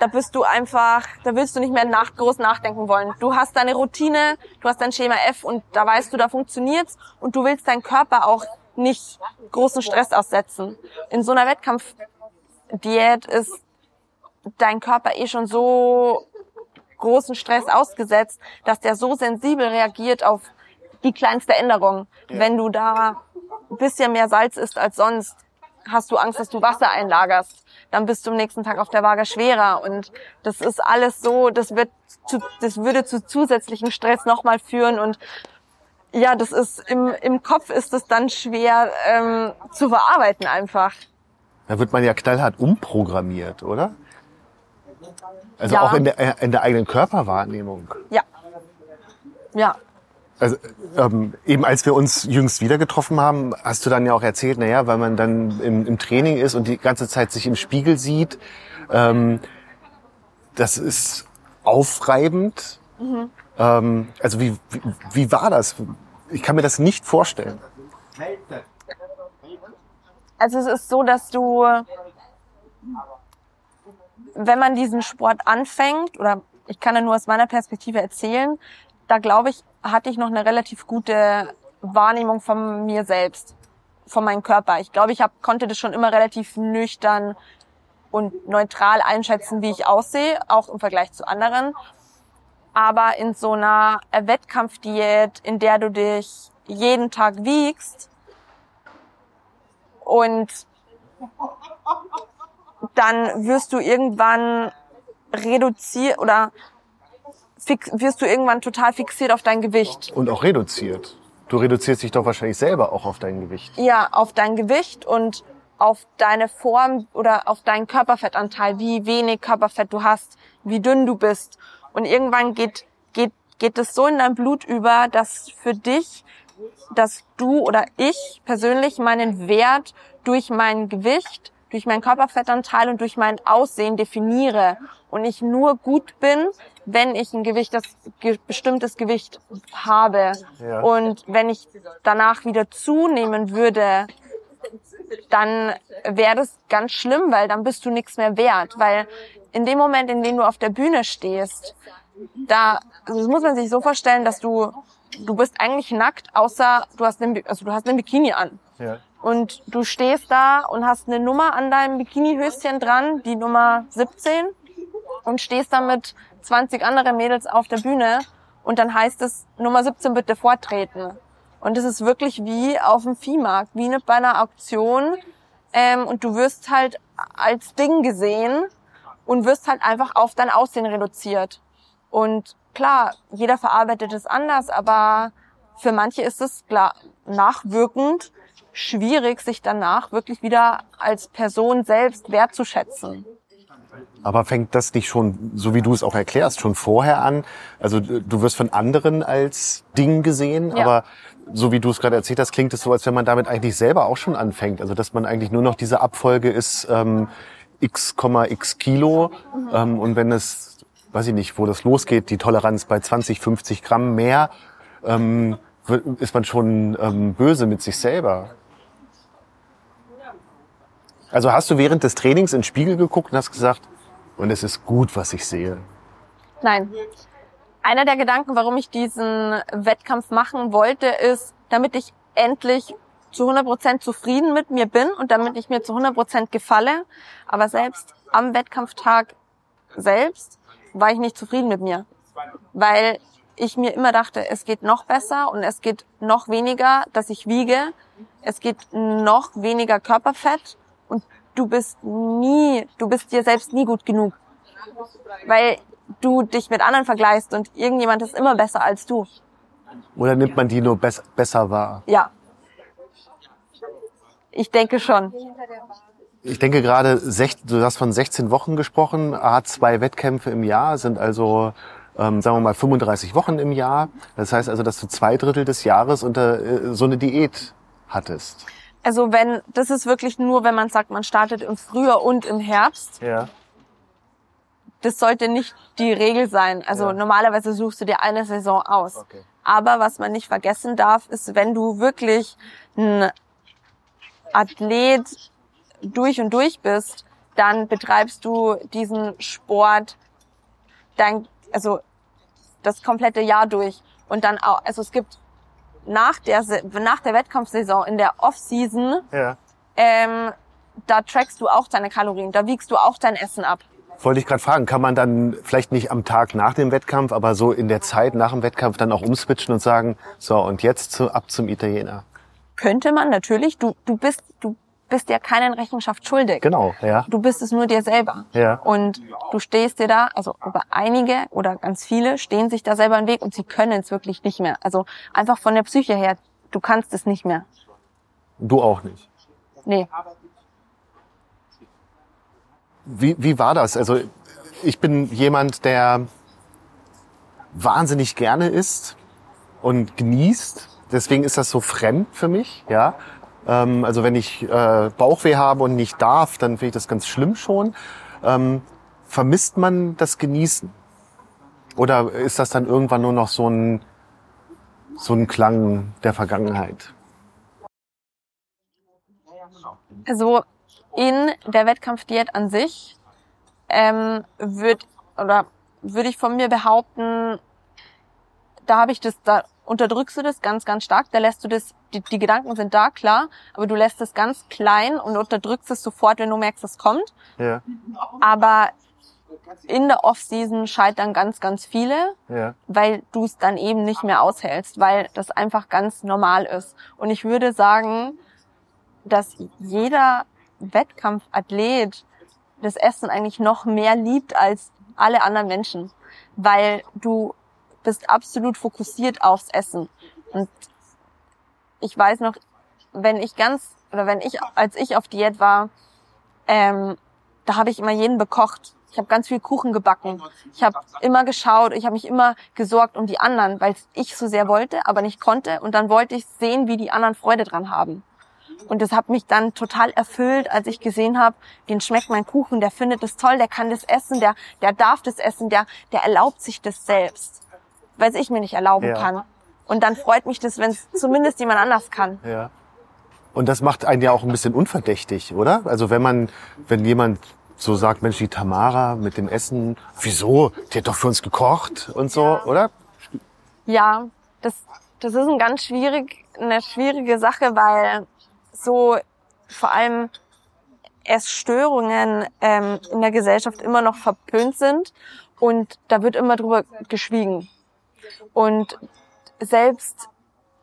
da bist du einfach, da willst du nicht mehr nach, groß nachdenken wollen. Du hast deine Routine, du hast dein Schema F und da weißt du, da funktioniert's und du willst deinen Körper auch nicht großen Stress aussetzen. In so einer Wettkampfdiät ist dein Körper eh schon so großen Stress ausgesetzt, dass der so sensibel reagiert auf die kleinste Änderung. Ja. Wenn du da ein bisschen mehr Salz isst als sonst, hast du Angst, dass du Wasser einlagerst. Dann bist du am nächsten Tag auf der Waage schwerer. Und das ist alles so, das wird zu, das würde zu zusätzlichen Stress nochmal führen und ja, das ist im, im Kopf ist es dann schwer ähm, zu verarbeiten einfach. Da wird man ja knallhart umprogrammiert, oder? Also ja. auch in der, in der eigenen Körperwahrnehmung. Ja. Ja. Also ähm, eben als wir uns jüngst wieder getroffen haben, hast du dann ja auch erzählt, naja, weil man dann im, im Training ist und die ganze Zeit sich im Spiegel sieht, ähm, das ist aufreibend. Mhm. Ähm, also wie, wie, wie war das? Ich kann mir das nicht vorstellen. Also es ist so, dass du wenn man diesen Sport anfängt, oder ich kann ja nur aus meiner Perspektive erzählen, da glaube ich, hatte ich noch eine relativ gute Wahrnehmung von mir selbst, von meinem Körper. Ich glaube, ich hab, konnte das schon immer relativ nüchtern und neutral einschätzen, wie ich aussehe, auch im Vergleich zu anderen. Aber in so einer Wettkampfdiät, in der du dich jeden Tag wiegst und dann wirst du irgendwann reduziert oder fix, wirst du irgendwann total fixiert auf dein Gewicht. Und auch reduziert. Du reduzierst dich doch wahrscheinlich selber auch auf dein Gewicht. Ja, auf dein Gewicht und auf deine Form oder auf deinen Körperfettanteil, wie wenig Körperfett du hast, wie dünn du bist. Und irgendwann geht, geht, geht es so in dein Blut über, dass für dich, dass du oder ich persönlich meinen Wert durch mein Gewicht durch meinen Körperfettanteil und durch mein Aussehen definiere und ich nur gut bin, wenn ich ein Gewicht, das ge bestimmtes Gewicht habe. Ja. Und wenn ich danach wieder zunehmen würde, dann wäre das ganz schlimm, weil dann bist du nichts mehr wert. Weil in dem Moment, in dem du auf der Bühne stehst, da also das muss man sich so vorstellen, dass du du bist eigentlich nackt, außer du hast einen, also du hast einen Bikini an. Ja und du stehst da und hast eine Nummer an deinem Bikinihöschen dran, die Nummer 17 und stehst da mit 20 anderen Mädels auf der Bühne und dann heißt es Nummer 17 bitte vortreten. Und es ist wirklich wie auf dem Viehmarkt, wie bei einer Auktion ähm, und du wirst halt als Ding gesehen und wirst halt einfach auf dein Aussehen reduziert. Und klar, jeder verarbeitet es anders, aber für manche ist es klar nachwirkend schwierig, sich danach wirklich wieder als Person selbst wertzuschätzen. Aber fängt das nicht schon, so wie du es auch erklärst, schon vorher an? Also du wirst von anderen als Ding gesehen, ja. aber so wie du es gerade erzählt hast, klingt es so, als wenn man damit eigentlich selber auch schon anfängt. Also dass man eigentlich nur noch diese Abfolge ist ähm, x, x Kilo mhm. ähm, und wenn es, weiß ich nicht, wo das losgeht, die Toleranz bei 20, 50 Gramm mehr, ähm, ist man schon ähm, böse mit sich selber. Also hast du während des Trainings in den Spiegel geguckt und hast gesagt, und es ist gut, was ich sehe? Nein. Einer der Gedanken, warum ich diesen Wettkampf machen wollte, ist, damit ich endlich zu 100% zufrieden mit mir bin und damit ich mir zu 100% gefalle. Aber selbst am Wettkampftag selbst war ich nicht zufrieden mit mir. Weil ich mir immer dachte, es geht noch besser und es geht noch weniger, dass ich wiege. Es geht noch weniger Körperfett und du bist nie, du bist dir selbst nie gut genug. Weil du dich mit anderen vergleichst und irgendjemand ist immer besser als du. Oder nimmt man die nur be besser wahr? Ja. Ich denke schon. Ich denke gerade, du hast von 16 Wochen gesprochen, A2 Wettkämpfe im Jahr sind also ähm, sagen wir mal 35 Wochen im Jahr. Das heißt also, dass du zwei Drittel des Jahres unter äh, so eine Diät hattest. Also wenn, das ist wirklich nur, wenn man sagt, man startet im Frühjahr und im Herbst. Ja. Das sollte nicht die Regel sein. Also Ja. normalerweise suchst du dir eine Saison aus. Okay. Aber was man nicht vergessen darf, ist, wenn du wirklich ein Athlet durch und durch bist, dann betreibst du diesen Sport dein, also das komplette Jahr durch. Und dann auch, also es gibt nach der, nach der Wettkampfsaison in der Off-Season, Ja. ähm, da trackst du auch deine Kalorien, da wiegst du auch dein Essen ab. Wollte ich gerade fragen, kann man dann vielleicht nicht am Tag nach dem Wettkampf, aber so in der Zeit nach dem Wettkampf dann auch umswitchen und sagen, so und jetzt zu, ab zum Italiener. Könnte man natürlich, du, du bist, du bist dir keinen Rechenschaft schuldig. Genau, ja. Du bist es nur dir selber. Ja. Und du stehst dir da, also aber einige oder ganz viele stehen sich da selber im Weg und sie können es wirklich nicht mehr. Also einfach von der Psyche her, du kannst es nicht mehr. Du auch nicht. Nee. Wie, wie war das? Also ich bin jemand, der wahnsinnig gerne isst und genießt. Deswegen ist das so fremd für mich. Ja. Ähm, also wenn ich äh, Bauchweh habe und nicht darf, dann finde ich das ganz schlimm schon. Ähm, vermisst man das Genießen? Oder ist das dann irgendwann nur noch so ein, so ein Klang der Vergangenheit? Also in der Wettkampfdiät an sich ähm, würde oder würde ich von mir behaupten, da habe ich das, da unterdrückst du das ganz, ganz stark, da lässt du das, die, die Gedanken sind da, klar, aber du lässt es ganz klein und unterdrückst es sofort, wenn du merkst, es kommt. Ja. Aber in der Off-Season scheitern ganz, ganz viele, Ja. weil du es dann eben nicht mehr aushältst, weil das einfach ganz normal ist. Und ich würde sagen, dass jeder Wettkampfathlet das Essen eigentlich noch mehr liebt als alle anderen Menschen, weil du bist absolut fokussiert aufs Essen. Und ich weiß noch, wenn ich ganz oder wenn ich als ich auf Diät war, ähm, da habe ich immer jeden bekocht. Ich habe ganz viel Kuchen gebacken. Ich habe immer geschaut, ich habe mich immer gesorgt um die anderen, weil ich so sehr wollte, aber nicht konnte. Und dann wollte ich sehen, wie die anderen Freude dran haben. Und das hat mich dann total erfüllt, als ich gesehen habe, den schmeckt mein Kuchen, der findet es toll, der kann das essen, der, der darf das essen, der, der erlaubt sich das selbst, weil ich mir nicht erlauben Ja. kann. Und dann freut mich das, wenn es zumindest jemand anders kann. Ja. Und das macht einen ja auch ein bisschen unverdächtig, oder? Also wenn man, wenn jemand so sagt, Mensch, die Tamara mit dem Essen, wieso? Die hat doch für uns gekocht und so, oder? Ja, das, das ist ein ganz schwierig, eine schwierige Sache, weil so vor allem Essstörungen ähm, in der Gesellschaft immer noch verpönt sind und da wird immer drüber geschwiegen. Und selbst,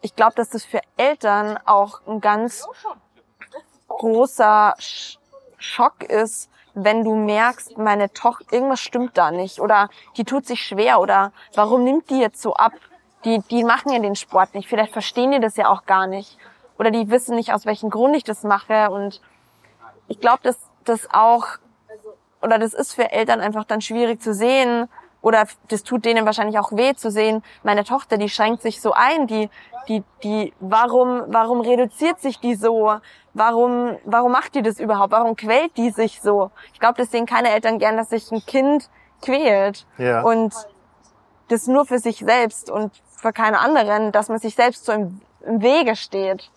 ich glaube, dass das für Eltern auch ein ganz großer Sch Schock ist, wenn du merkst, meine Tochter, irgendwas stimmt da nicht oder die tut sich schwer oder warum nimmt die jetzt so ab? Die, die machen ja den Sport nicht. Vielleicht verstehen die das ja auch gar nicht. Oder die wissen nicht, aus welchem Grund ich das mache. Und ich glaube, dass das auch, oder das ist für Eltern einfach dann schwierig zu sehen. Oder das tut denen wahrscheinlich auch weh zu sehen. Meine Tochter, die schränkt sich so ein. Die, die, die, warum, warum reduziert sich die so? Warum, warum macht die das überhaupt? Warum quält die sich so? Ich glaube, das sehen keine Eltern gern, dass sich ein Kind quält. Ja. Und das nur für sich selbst und für keine anderen, dass man sich selbst so im, im Wege steht.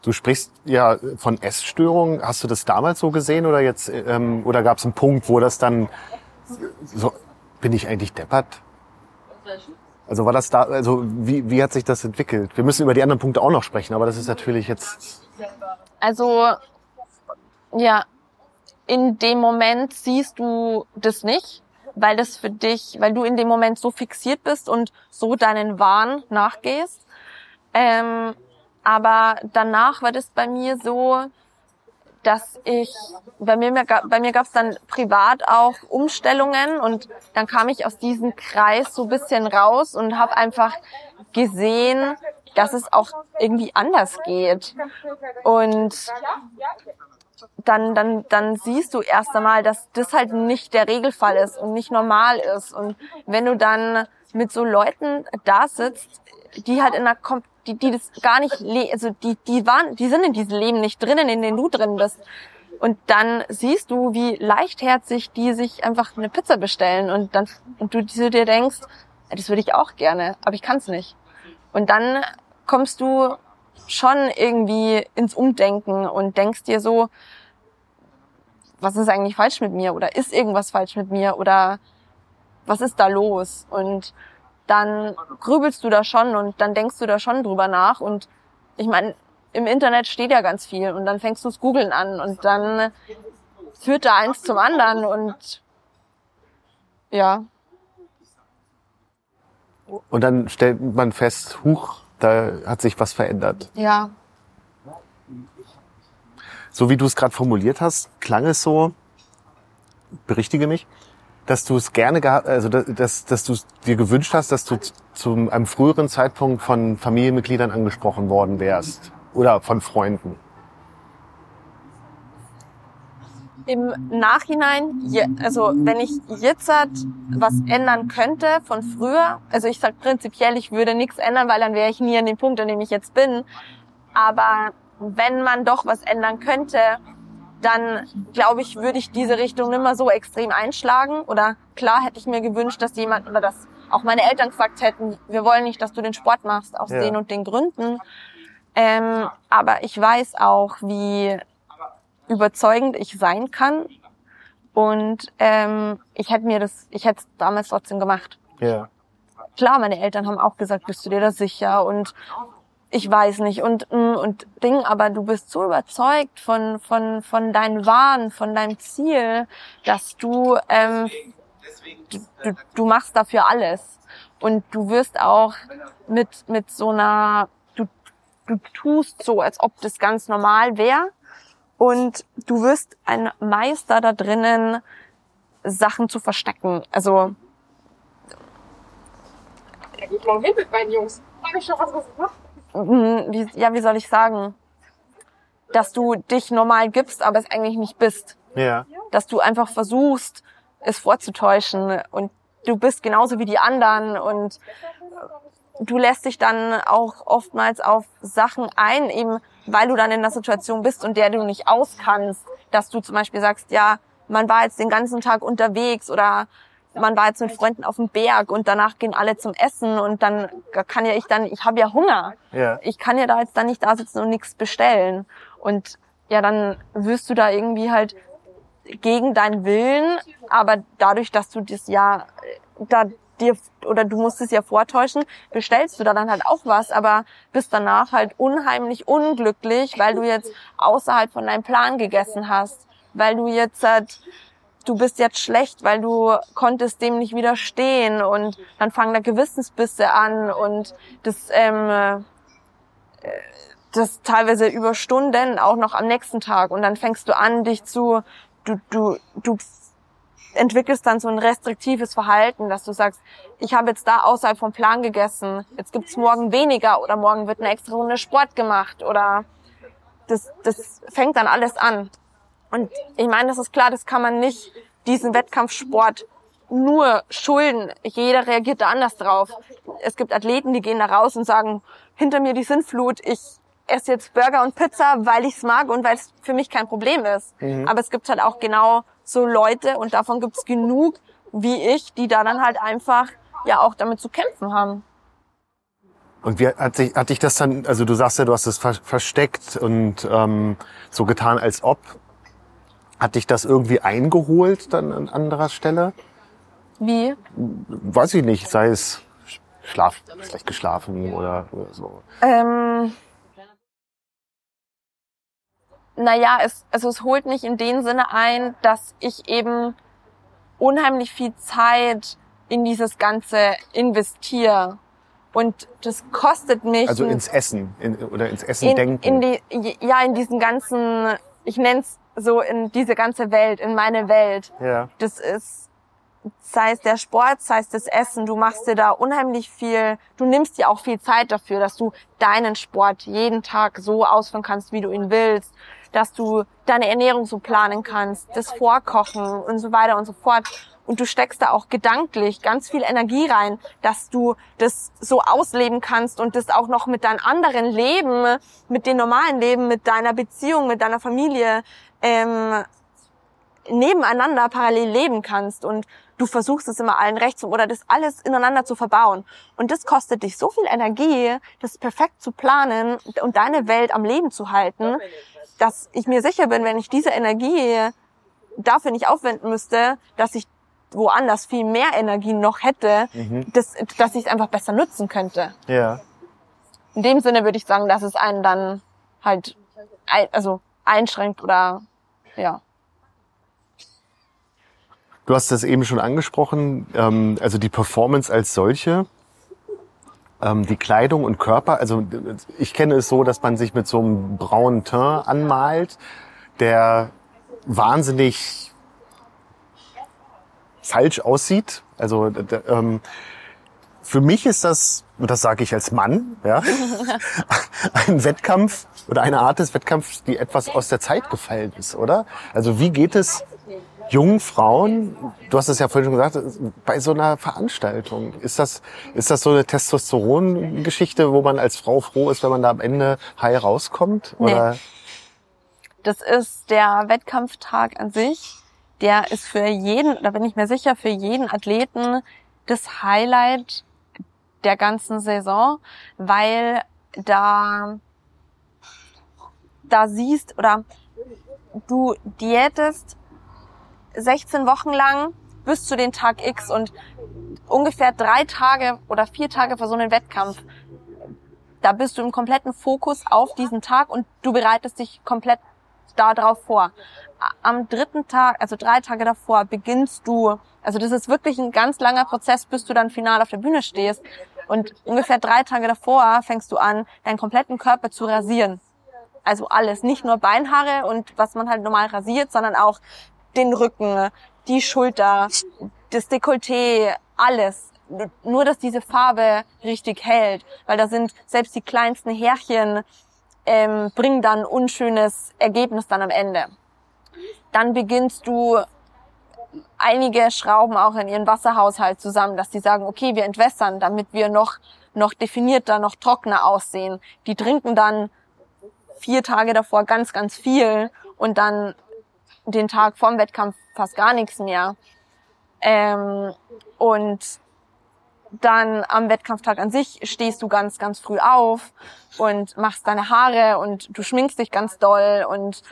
Du sprichst ja von Essstörungen. Hast du das damals so gesehen oder jetzt, ähm, oder gab es einen Punkt, wo das dann so, bin ich eigentlich deppert? Also war das da, also wie, wie hat sich das entwickelt? Wir müssen über die anderen Punkte auch noch sprechen, aber das ist natürlich jetzt, Also, ja, in dem Moment siehst du das nicht, weil das für dich, weil du in dem Moment so fixiert bist und so deinen Wahn nachgehst. Ähm, aber danach war das bei mir so, dass ich, bei mir, bei mir gab es dann privat auch Umstellungen und dann kam ich aus diesem Kreis so bisschen raus und habe einfach gesehen, dass es auch irgendwie anders geht. Und dann, dann, dann siehst du erst einmal, dass das halt nicht der Regelfall ist und nicht normal ist. Und wenn du dann mit so Leuten da sitzt, die halt in einer, die, die das gar nicht, also die, die waren, die sind in diesem Leben nicht drinnen, in denen du drin bist. Und dann siehst du, wie leichtherzig die sich einfach eine Pizza bestellen und dann, und du, du dir denkst, das würde ich auch gerne, aber ich kann es nicht. Und dann kommst du schon irgendwie ins Umdenken und denkst dir so, was ist eigentlich falsch mit mir oder ist irgendwas falsch mit mir oder was ist da los? Und dann grübelst du da schon und dann denkst du da schon drüber nach und ich meine, im Internet steht ja ganz viel und dann fängst du es googeln an und dann führt da eins zum anderen und ja. Und dann stellt man fest, huch, da hat sich was verändert. Ja. So wie du es gerade formuliert hast, klang es so, berichtige mich, dass du es gerne gehabt, also dass, dass du es dir gewünscht hast, dass du zu einem früheren Zeitpunkt von Familienmitgliedern angesprochen worden wärst oder von Freunden. Im Nachhinein, also wenn ich jetzt was ändern könnte von früher, also ich sag prinzipiell, ich würde nichts ändern, weil dann wäre ich nie an dem Punkt, an dem ich jetzt bin. Aber wenn man doch was ändern könnte, dann glaube ich, würde ich diese Richtung immer so extrem einschlagen. Oder klar hätte ich mir gewünscht, dass jemand oder dass auch meine Eltern gesagt hätten, wir wollen nicht, dass du den Sport machst aus ja. den und den Gründen. Ähm, aber ich weiß auch, wie überzeugend ich sein kann. Und ähm, ich hätte mir das, ich hätte es damals trotzdem gemacht. Ja. Klar, meine Eltern haben auch gesagt, bist du dir da sicher? Und ich weiß nicht und mm, und Ding, aber du bist so überzeugt von von von deinen Wahn, von deinem Ziel, dass du ähm, du, du, machst dafür alles und du wirst auch mit mit so einer du du tust so, als ob das ganz normal wäre und du wirst ein Meister da drinnen, Sachen zu verstecken. Also ja, geht morgen hin mit meinen Jungs. Frag ich schon, was macht. Mhm, wie, ja, wie soll ich sagen, dass du dich normal gibst, aber es eigentlich nicht bist. Ja. Dass du einfach versuchst, es vorzutäuschen und du bist genauso wie die anderen und du lässt dich dann auch oftmals auf Sachen ein, eben weil du dann in der Situation bist und der du nicht auskannst, dass du zum Beispiel sagst, ja, man war jetzt den ganzen Tag unterwegs oder man war jetzt mit Freunden auf dem Berg und danach gehen alle zum Essen und dann kann ja ich dann, ich habe ja Hunger. Ja. Ich kann ja da jetzt dann nicht da sitzen und nichts bestellen. Und ja, dann wirst du da irgendwie halt gegen deinen Willen, aber dadurch, dass du das ja da dir oder du musst es ja vortäuschen, bestellst du da dann halt auch was, aber bist danach halt unheimlich unglücklich, weil du jetzt außerhalb von deinem Plan gegessen hast, weil du jetzt halt du bist jetzt schlecht, weil du konntest dem nicht widerstehen und dann fangen da Gewissensbisse an und das, ähm, äh, das teilweise über Stunden auch noch am nächsten Tag und dann fängst du an, dich zu, du, du, du entwickelst dann so ein restriktives Verhalten, dass du sagst, ich habe jetzt da außerhalb vom Plan gegessen, jetzt gibt's morgen weniger oder morgen wird eine extra Runde Sport gemacht oder das, das fängt dann alles an. Und ich meine, das ist klar, das kann man nicht diesen Wettkampfsport nur schulden. Jeder reagiert da anders drauf. Es gibt Athleten, die gehen da raus und sagen, hinter mir die Sintflut, ich esse jetzt Burger und Pizza, weil ich es mag und weil es für mich kein Problem ist. Mhm. Aber es gibt halt auch genau so Leute und davon gibt es genug wie ich, die da dann halt einfach ja auch damit zu kämpfen haben. Und wie hat sich hat dich das dann, also du sagst ja, du hast es versteckt und ähm, so getan, als ob. Hat dich das irgendwie eingeholt dann an anderer Stelle? Wie? Weiß ich nicht, sei es Schlaf, schlecht geschlafen oder, oder so. Ähm, naja, es, also es holt mich in dem Sinne ein, dass ich eben unheimlich viel Zeit in dieses Ganze investiere. Und das kostet mich. Also ins Essen in, oder ins Essen in, denken. In die, ja, in diesen ganzen, ich nenn's so in diese ganze Welt, in meine Welt. Ja. Das ist, sei es der Sport, sei es das Essen, du machst dir da unheimlich viel, du nimmst dir auch viel Zeit dafür, dass du deinen Sport jeden Tag so ausführen kannst, wie du ihn willst. dass du deine Ernährung so planen kannst, das Vorkochen und so weiter und so fort. Und du steckst da auch gedanklich ganz viel Energie rein, dass du das so ausleben kannst und das auch noch mit deinem anderen Leben, mit dem normalen Leben, mit deiner Beziehung, mit deiner Familie ähm, nebeneinander parallel leben kannst und du versuchst es immer allen recht zu oder das alles ineinander zu verbauen. Und das kostet dich so viel Energie, das perfekt zu planen und deine Welt am Leben zu halten, dass ich mir sicher bin, wenn ich diese Energie dafür nicht aufwenden müsste, dass ich woanders viel mehr Energie noch hätte, Mhm. dass, dass ich es einfach besser nutzen könnte. Ja. In dem Sinne würde ich sagen, dass es einen dann halt also einschränkt oder ja. Du hast das eben schon angesprochen, ähm, also die Performance als solche, ähm, die Kleidung und Körper. Also ich kenne es so, dass man sich mit so einem braunen Teint anmalt, der wahnsinnig falsch aussieht. Also ähm, für mich ist das, und das sage ich als Mann, ja, ein Wettkampf oder eine Art des Wettkampfs, die etwas aus der Zeit gefallen ist, oder? Also wie geht es jungen Frauen, du hast es ja vorhin schon gesagt, bei so einer Veranstaltung? Ist das, ist das so eine Testosteron-Geschichte, wo man als Frau froh ist, wenn man da am Ende heil rauskommt? Nee. Oder? Das ist der Wettkampftag an sich. Der ist für jeden, da bin ich mir sicher, für jeden Athleten das Highlight der ganzen Saison, weil da, da siehst oder du diätest 16 Wochen lang bis zu den Tag X und ungefähr drei Tage oder vier Tage vor so einem Wettkampf da bist du im kompletten Fokus auf diesen Tag und du bereitest dich komplett darauf vor. Am dritten Tag, also drei Tage davor, beginnst du, also das ist wirklich ein ganz langer Prozess, bis du dann final auf der Bühne stehst. Und ungefähr drei Tage davor fängst du an, deinen kompletten Körper zu rasieren. Also alles, nicht nur Beinhaare und was man halt normal rasiert, sondern auch den Rücken, die Schulter, das Dekolleté, alles. Nur, dass diese Farbe richtig hält, weil da sind selbst die kleinsten Härchen ähm, bringen dann unschönes Ergebnis dann am Ende. Dann beginnst du einige schrauben auch in ihren Wasserhaushalt zusammen, dass die sagen, okay, wir entwässern, damit wir noch noch definierter, noch trockener aussehen. Die trinken dann vier Tage davor ganz, ganz viel und dann den Tag vorm Wettkampf fast gar nichts mehr. Ähm, und dann am Wettkampftag an sich stehst du ganz, ganz früh auf und machst deine Haare und du schminkst dich ganz doll und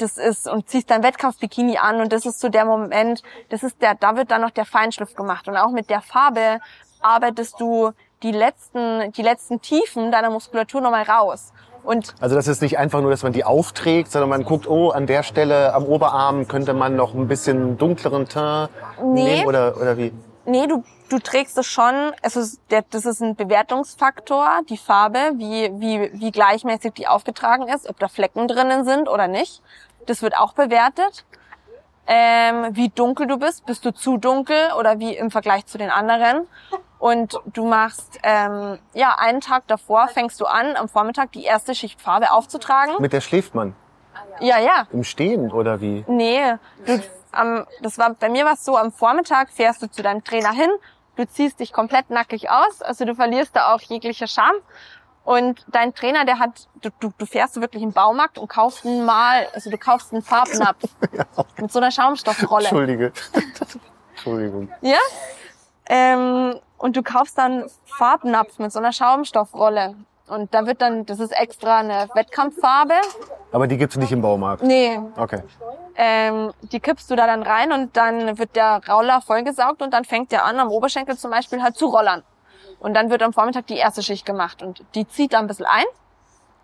das ist und ziehst dein Wettkampfbikini an und das ist so der Moment, das ist der, da wird dann noch der Feinschliff gemacht und auch mit der Farbe arbeitest du die letzten, die letzten Tiefen deiner Muskulatur nochmal raus. Und Also das ist nicht einfach nur, dass man die aufträgt, sondern man guckt, oh, an der Stelle am Oberarm könnte man noch ein bisschen dunkleren Teint Nee. nehmen oder, oder wie? Nee, du, du trägst es schon, es ist, der, das ist ein Bewertungsfaktor, die Farbe, wie, wie, wie gleichmäßig die aufgetragen ist, ob da Flecken drinnen sind oder nicht. Das wird auch bewertet. Ähm, wie dunkel du bist, bist du zu dunkel oder wie im Vergleich zu den anderen. Und du machst, ähm, ja, einen Tag davor fängst du an, am Vormittag die erste Schicht Farbe aufzutragen. Mit der schläft man Ja, ja. im Stehen oder wie? Nee, du, am, das war bei mir war es so, am Vormittag fährst du zu deinem Trainer hin, du ziehst dich komplett nackig aus, also du verlierst da auch jegliche Scham. Und dein Trainer, der hat, du, du, du fährst wirklich im Baumarkt und kaufst einen mal, also du kaufst einen Farbnapf mit so einer Schaumstoffrolle. Entschuldige. Entschuldigung. Ja? Ähm, und du kaufst dann Farbnapf mit so einer Schaumstoffrolle. Und da wird dann, das ist extra eine Wettkampffarbe. Aber die gibt's nicht im Baumarkt. Nee, Okay. ähm, die kippst du da dann rein und dann wird der Roller vollgesaugt und dann fängt der an, am Oberschenkel zum Beispiel halt zu rollern. Und dann wird am Vormittag die erste Schicht gemacht und die zieht da ein bisschen ein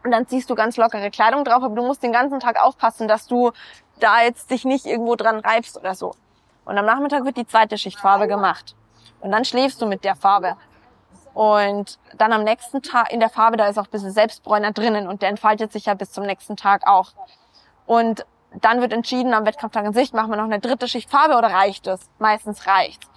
und dann ziehst du ganz lockere Kleidung drauf, aber du musst den ganzen Tag aufpassen, dass du da jetzt dich nicht irgendwo dran reibst oder so. Und am Nachmittag wird die zweite Schicht Farbe gemacht. Und dann schläfst du mit der Farbe. Und dann am nächsten Tag in der Farbe, da ist auch ein bisschen Selbstbräuner drinnen und der entfaltet sich ja bis zum nächsten Tag auch. Und dann wird entschieden am Wettkampftag in sich, machen wir noch eine dritte Schicht Farbe oder reicht es? Meistens reicht's.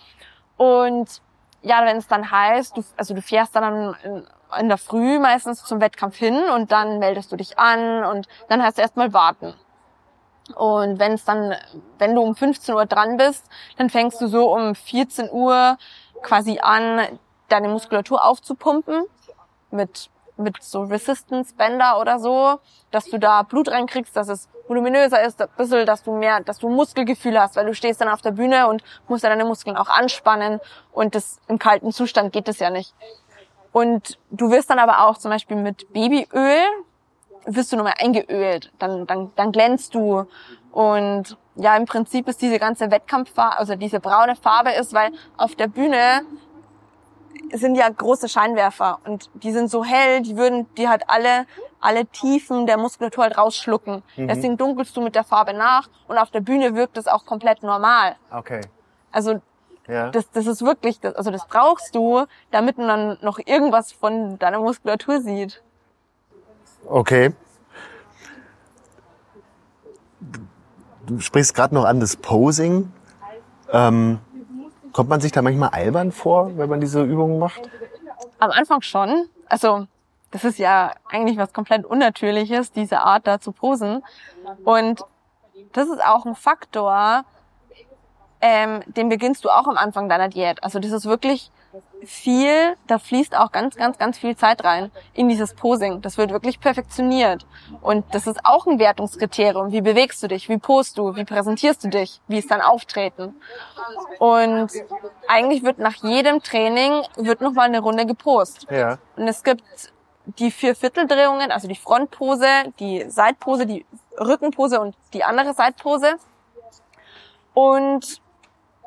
Und ja, wenn es dann heißt, du, also du fährst dann am, in der Früh meistens zum Wettkampf hin und dann meldest du dich an und dann du erstmal warten. Und wenn es dann, wenn du um 15 Uhr dran bist, dann fängst du so um 14 Uhr quasi an, deine Muskulatur aufzupumpen mit mit so Resistance Bänder oder so, dass du da Blut reinkriegst, dass es voluminöser ist, ein bisschen, dass du mehr, dass du Muskelgefühl hast, weil du stehst dann auf der Bühne und musst ja deine Muskeln auch anspannen und das im kalten Zustand geht das ja nicht. Und du wirst dann aber auch zum Beispiel mit Babyöl, wirst du nochmal eingeölt, dann, dann, dann glänzt du und ja, im Prinzip ist diese ganze Wettkampffarbe, also diese braune Farbe ist, weil auf der Bühne sind ja große Scheinwerfer und die sind so hell, die würden die halt alle alle Tiefen der Muskulatur halt rausschlucken. Mhm. Deswegen dunkelst du mit der Farbe nach und auf der Bühne wirkt es auch komplett normal. Okay. Also ja. das, das ist wirklich, das, also das brauchst du, damit man dann noch irgendwas von deiner Muskulatur sieht. Okay. Du sprichst gerade noch an das Posing. Ähm, Kommt man sich da manchmal albern vor, wenn man diese Übungen macht? Am Anfang schon. Also das ist ja eigentlich was komplett Unnatürliches, diese Art da zu posen. Und das ist auch ein Faktor, ähm, den beginnst du auch am Anfang deiner Diät. Also das ist wirklich viel, da fließt auch ganz, ganz, ganz viel Zeit rein in dieses Posing. Das wird wirklich perfektioniert. Und das ist auch ein Wertungskriterium. Wie bewegst du dich? Wie post du? Wie präsentierst du dich? Wie ist dein Auftreten? Und eigentlich wird nach jedem Training wird nochmal eine Runde gepost. Ja. Und es gibt die vier Vierteldrehungen, also die Frontpose, die Seitpose, die Rückenpose und die andere Seitpose. Und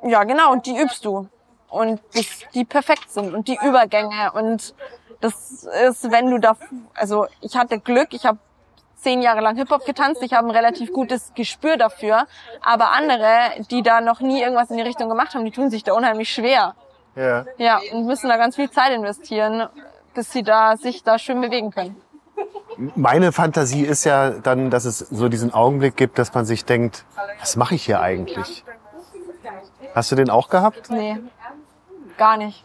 ja, genau, und die übst du und das, die perfekt sind und die Übergänge und das ist, wenn du da, also ich hatte Glück, ich habe zehn Jahre lang Hip-Hop getanzt, ich habe ein relativ gutes Gespür dafür, aber andere, die da noch nie irgendwas in die Richtung gemacht haben, die tun sich da unheimlich schwer. Ja. Ja, und müssen da ganz viel Zeit investieren, bis sie da sich da schön bewegen können. Meine Fantasie ist ja dann, dass es so diesen Augenblick gibt, dass man sich denkt, was mache ich hier eigentlich? Hast du den auch gehabt? Nee, gar nicht.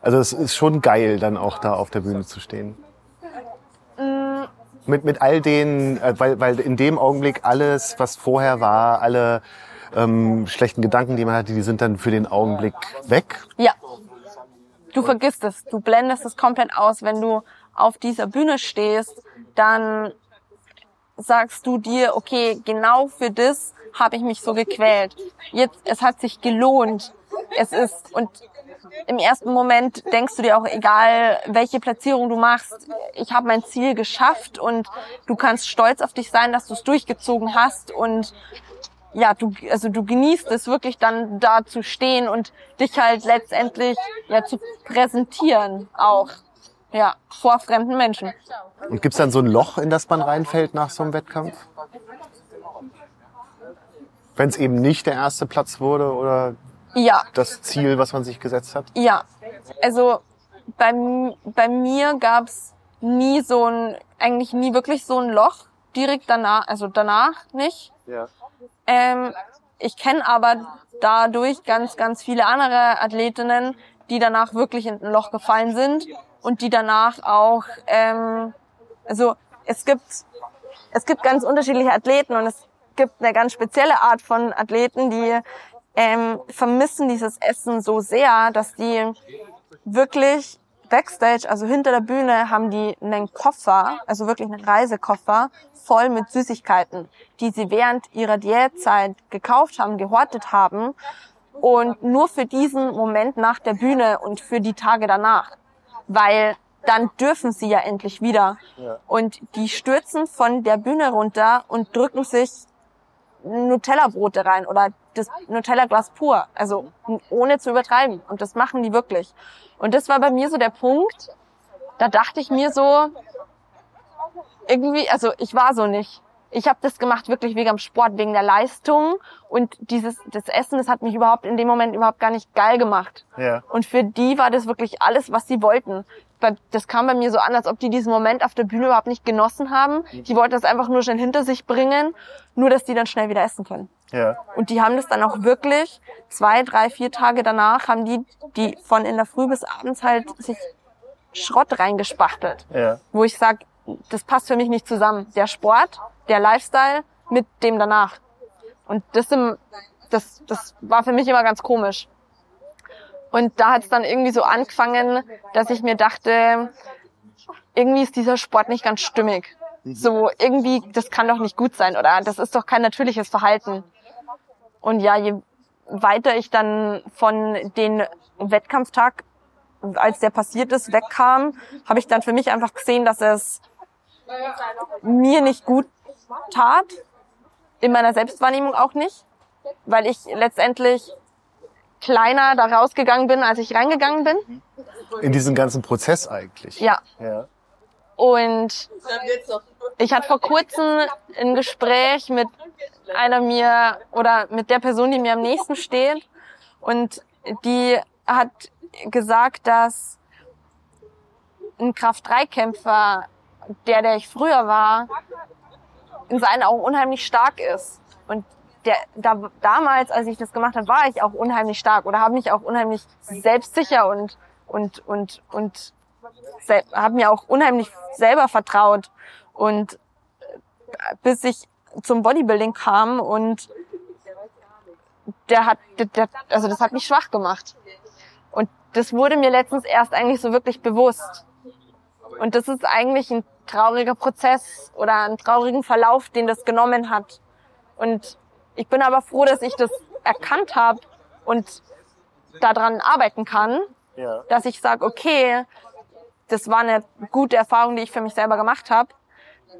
Also es ist schon geil, dann auch da auf der Bühne zu stehen. Mm. Mit, mit all den, äh, weil, weil in dem Augenblick alles, was vorher war, alle ähm, schlechten Gedanken, die man hatte, die sind dann für den Augenblick weg. Ja. Du vergisst es. Du blendest es komplett aus. Wenn du auf dieser Bühne stehst, dann sagst du dir, okay, genau für das habe ich mich so gequält. Jetzt, es hat sich gelohnt. Es ist, und im ersten Moment denkst du dir auch, egal welche Platzierung du machst, ich habe mein Ziel geschafft und du kannst stolz auf dich sein, dass du es durchgezogen hast und ja, du, also du genießt es wirklich dann da zu stehen und dich halt letztendlich ja zu präsentieren auch. Ja, vor fremden Menschen. Und gibt's dann so ein Loch, in das man reinfällt nach so einem Wettkampf? Wenn es eben nicht der erste Platz wurde oder ja. das Ziel, was man sich gesetzt hat? Ja. Also bei, bei mir gab's nie so ein, eigentlich nie wirklich so ein Loch direkt danach, also danach nicht. Ja. Ähm, ich kenne aber dadurch ganz, ganz viele andere Athletinnen, die danach wirklich in ein Loch gefallen sind und die danach auch, ähm, also es gibt, es gibt ganz unterschiedliche Athleten und es gibt eine ganz spezielle Art von Athleten, die ähm, vermissen dieses Essen so sehr, dass die wirklich Backstage, also hinter der Bühne, haben die einen Koffer, also wirklich einen Reisekoffer, voll mit Süßigkeiten, die sie während ihrer Diätzeit gekauft haben, gehortet haben und nur für diesen Moment nach der Bühne und für die Tage danach, weil dann dürfen sie ja endlich wieder. Ja. Und die stürzen von der Bühne runter und drücken sich Nutella-Brote rein oder das Nutella-Glas pur. Also ohne zu übertreiben. Und das machen die wirklich. Und das war bei mir so der Punkt, da dachte ich mir so, irgendwie, also ich war so nicht. Ich habe das gemacht wirklich wegen dem Sport, wegen der Leistung und dieses das Essen, das hat mich überhaupt in dem Moment überhaupt gar nicht geil gemacht. Ja. Und für die war das wirklich alles, was sie wollten das kam bei mir so an, als ob die diesen Moment auf der Bühne überhaupt nicht genossen haben. Die wollten das einfach nur schnell hinter sich bringen, nur dass die dann schnell wieder essen können. Ja. Und die haben das dann auch wirklich zwei, drei, vier Tage danach haben die, die von in der Früh bis abends halt sich Schrott reingespachtelt, Ja. wo ich sag, das passt für mich nicht zusammen. Der Sport, der Lifestyle mit dem danach. Und das, im, das, das war für mich immer ganz komisch. Und da hat es dann irgendwie so angefangen, dass ich mir dachte, irgendwie ist dieser Sport nicht ganz stimmig. So irgendwie, das kann doch nicht gut sein oder das ist doch kein natürliches Verhalten. Und ja, je weiter ich dann von den Wettkampftag, als der passiert ist, wegkam, habe ich dann für mich einfach gesehen, dass es mir nicht gut tat, in meiner Selbstwahrnehmung auch nicht, weil ich letztendlich kleiner da rausgegangen bin, als ich reingegangen bin. In diesem ganzen Prozess eigentlich. Ja. Ja. Und ich hatte vor kurzem ein Gespräch mit einer mir oder mit der Person, die mir am nächsten steht. Und die hat gesagt, dass ein Kraft-3-Kämpfer, der, der ich früher war, in seinen Augen unheimlich stark ist. Und der, da, damals, als ich das gemacht habe, war ich auch unheimlich stark oder habe mich auch unheimlich selbstsicher und und und und habe mir auch unheimlich selber vertraut. Und äh, bis ich zum Bodybuilding kam und der hat der, der, also das hat mich schwach gemacht. Und das wurde mir letztens erst eigentlich so wirklich bewusst. Und das ist eigentlich ein trauriger Prozess oder einen traurigen Verlauf, den das genommen hat. Und ich bin aber froh, dass ich das erkannt habe und daran arbeiten kann, Ja. dass ich sage, okay, das war eine gute Erfahrung, die ich für mich selber gemacht habe,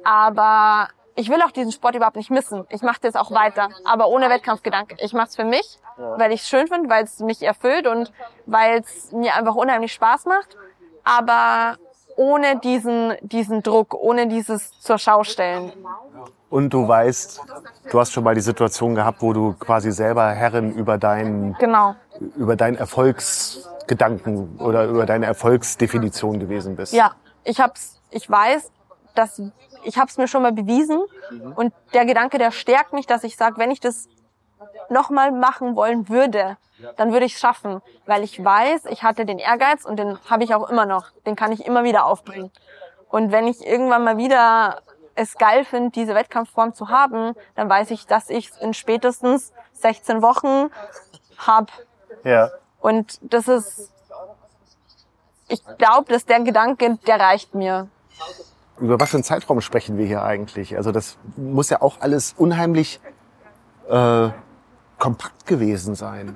aber ich will auch diesen Sport überhaupt nicht missen. Ich mache das auch weiter, aber ohne Wettkampfgedanke. Ich mache es für mich, weil ich es schön finde, weil es mich erfüllt und weil es mir einfach unheimlich Spaß macht, aber ohne diesen, diesen Druck, ohne dieses zur Schau stellen. Und du weißt, du hast schon mal die Situation gehabt, wo du quasi selber Herrin über deinen, Genau. über deinen Erfolgsgedanken oder über deine Erfolgsdefinition gewesen bist. Ja, ich hab's, ich weiß, dass ich hab's mir schon mal bewiesen und der Gedanke, der stärkt mich, dass ich sage, wenn ich das nochmal machen wollen würde, dann würde ich es schaffen, weil ich weiß, ich hatte den Ehrgeiz und den habe ich auch immer noch. Den kann ich immer wieder aufbringen. Und wenn ich irgendwann mal wieder es geil finde, diese Wettkampfform zu haben, dann weiß ich, dass ich es in spätestens 16 Wochen hab. Ja. Und das ist, ich glaube, dass der Gedanke, der reicht mir. Über was für einen Zeitraum sprechen wir hier eigentlich? Also das muss ja auch alles unheimlich äh, kompakt gewesen sein.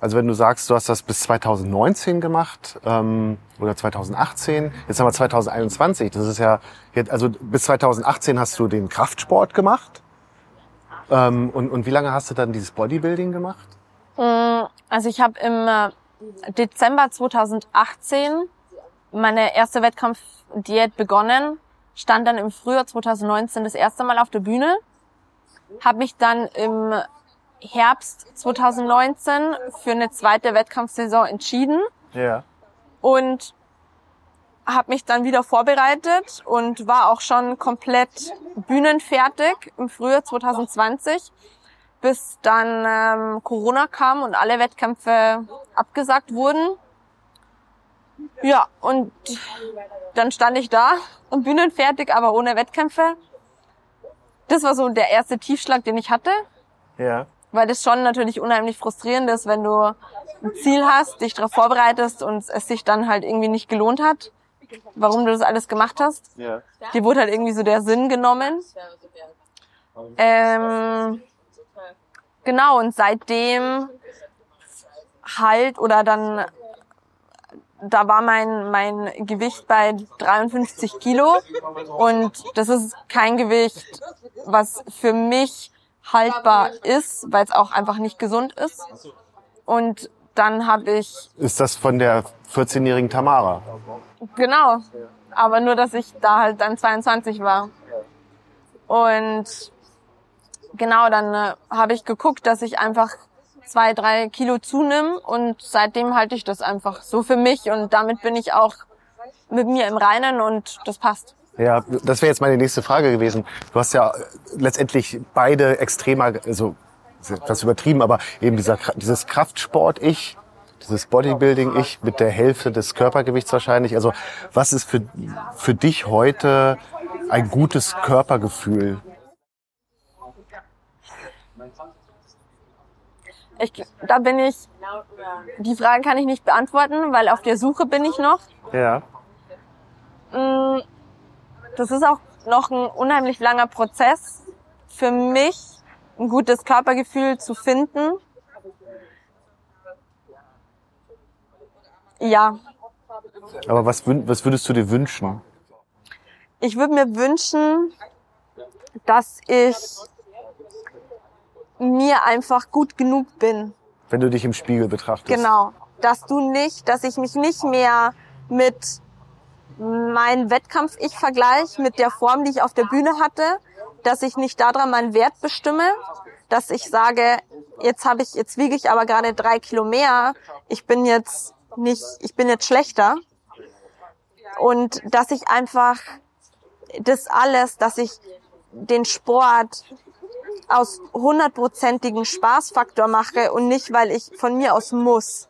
Also wenn du sagst, du hast das bis 2019 gemacht ähm, oder 2018, jetzt haben wir 2021. Das ist ja jetzt, also bis 2018 hast du den Kraftsport gemacht. Ähm, und, und wie lange hast du dann dieses Bodybuilding gemacht? Also ich habe im äh, Dezember 2018 meine erste Wettkampfdiät begonnen, stand dann im Frühjahr 2019 das erste Mal auf der Bühne, habe mich dann im Herbst 2019 für eine zweite Wettkampfsaison entschieden Ja. und habe mich dann wieder vorbereitet und war auch schon komplett bühnenfertig im Frühjahr 2020, bis dann ähm, Corona kam und alle Wettkämpfe abgesagt wurden. Ja, und dann stand ich da und bühnenfertig, aber ohne Wettkämpfe. Das war so der erste Tiefschlag, den ich hatte Ja. Weil das schon natürlich unheimlich frustrierend ist, wenn du ein Ziel hast, dich darauf vorbereitest und es sich dann halt irgendwie nicht gelohnt hat, warum du das alles gemacht hast. Ja. Dir wurde halt irgendwie so der Sinn genommen. Ähm, genau, und seitdem halt oder dann, da war mein, mein Gewicht bei 53 Kilo und das ist kein Gewicht, was für mich haltbar ist, weil es auch einfach nicht gesund ist. Und dann habe ich, Ist das von der 14-jährigen Tamara? genau, aber nur, dass ich da halt dann 22 war. Und genau, dann äh, habe ich geguckt, dass ich einfach zwei, drei Kilo zunimm und seitdem halte ich das einfach so für mich und damit bin ich auch mit mir im Reinen und das passt. Ja, das wäre jetzt meine nächste Frage gewesen. Du hast ja letztendlich beide extremer, also das übertrieben, aber eben dieser, dieses Kraftsport-Ich Dieses Bodybuilding-Ich mit der Hälfte des Körpergewichts wahrscheinlich. Also was ist für, für dich heute ein gutes Körpergefühl? Ich, da bin ich, die Frage kann ich nicht beantworten, weil auf der Suche bin ich noch. Ja. Mm, Das ist auch noch ein unheimlich langer Prozess für mich, ein gutes Körpergefühl zu finden. Ja, Aber was, was würdest du dir wünschen? ich würde mir wünschen, dass ich mir einfach gut genug bin. Wenn du dich im Spiegel betrachtest. Genau. Dass du nicht, dass ich mich nicht mehr mit meinem Wettkampf-Ich vergleiche, mit der Form, die ich auf der Bühne hatte, dass ich nicht daran meinen Wert bestimme, dass ich sage, jetzt habe ich, jetzt wiege ich aber gerade drei Kilo mehr, ich bin jetzt nicht, ich bin jetzt schlechter. Und dass ich einfach das alles, dass ich den Sport aus hundertprozentigen Spaßfaktor mache und nicht, weil ich von mir aus muss.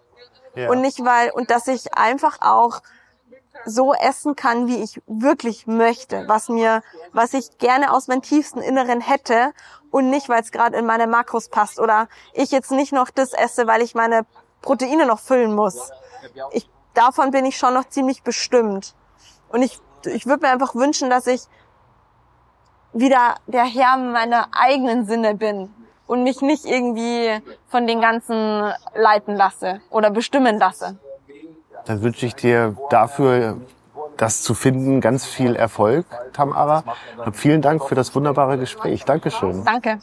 Ja. Und nicht, weil, und dass ich einfach auch so essen kann, wie ich wirklich möchte, was mir, was ich gerne aus meinem tiefsten Inneren hätte und nicht, weil es gerade in meine Makros passt oder ich jetzt nicht noch das esse, weil ich meine Proteine noch füllen muss. Ich, davon bin ich schon noch ziemlich bestimmt. Und ich, ich würde mir einfach wünschen, dass ich wieder der Herr meiner eigenen Sinne bin und mich nicht irgendwie von den ganzen leiten lasse oder bestimmen lasse. Dann wünsche ich dir dafür, das zu finden, ganz viel Erfolg, Tamara. Und vielen Dank für das wunderbare Gespräch. Dankeschön. Danke.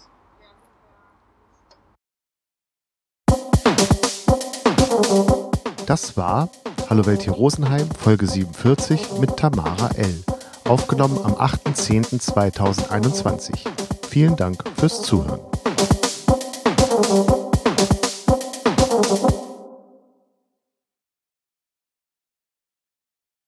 Das war Hallo Welt hier Rosenheim, Folge 47 mit Tamara L. Aufgenommen am 8.10.2021. Vielen Dank fürs Zuhören.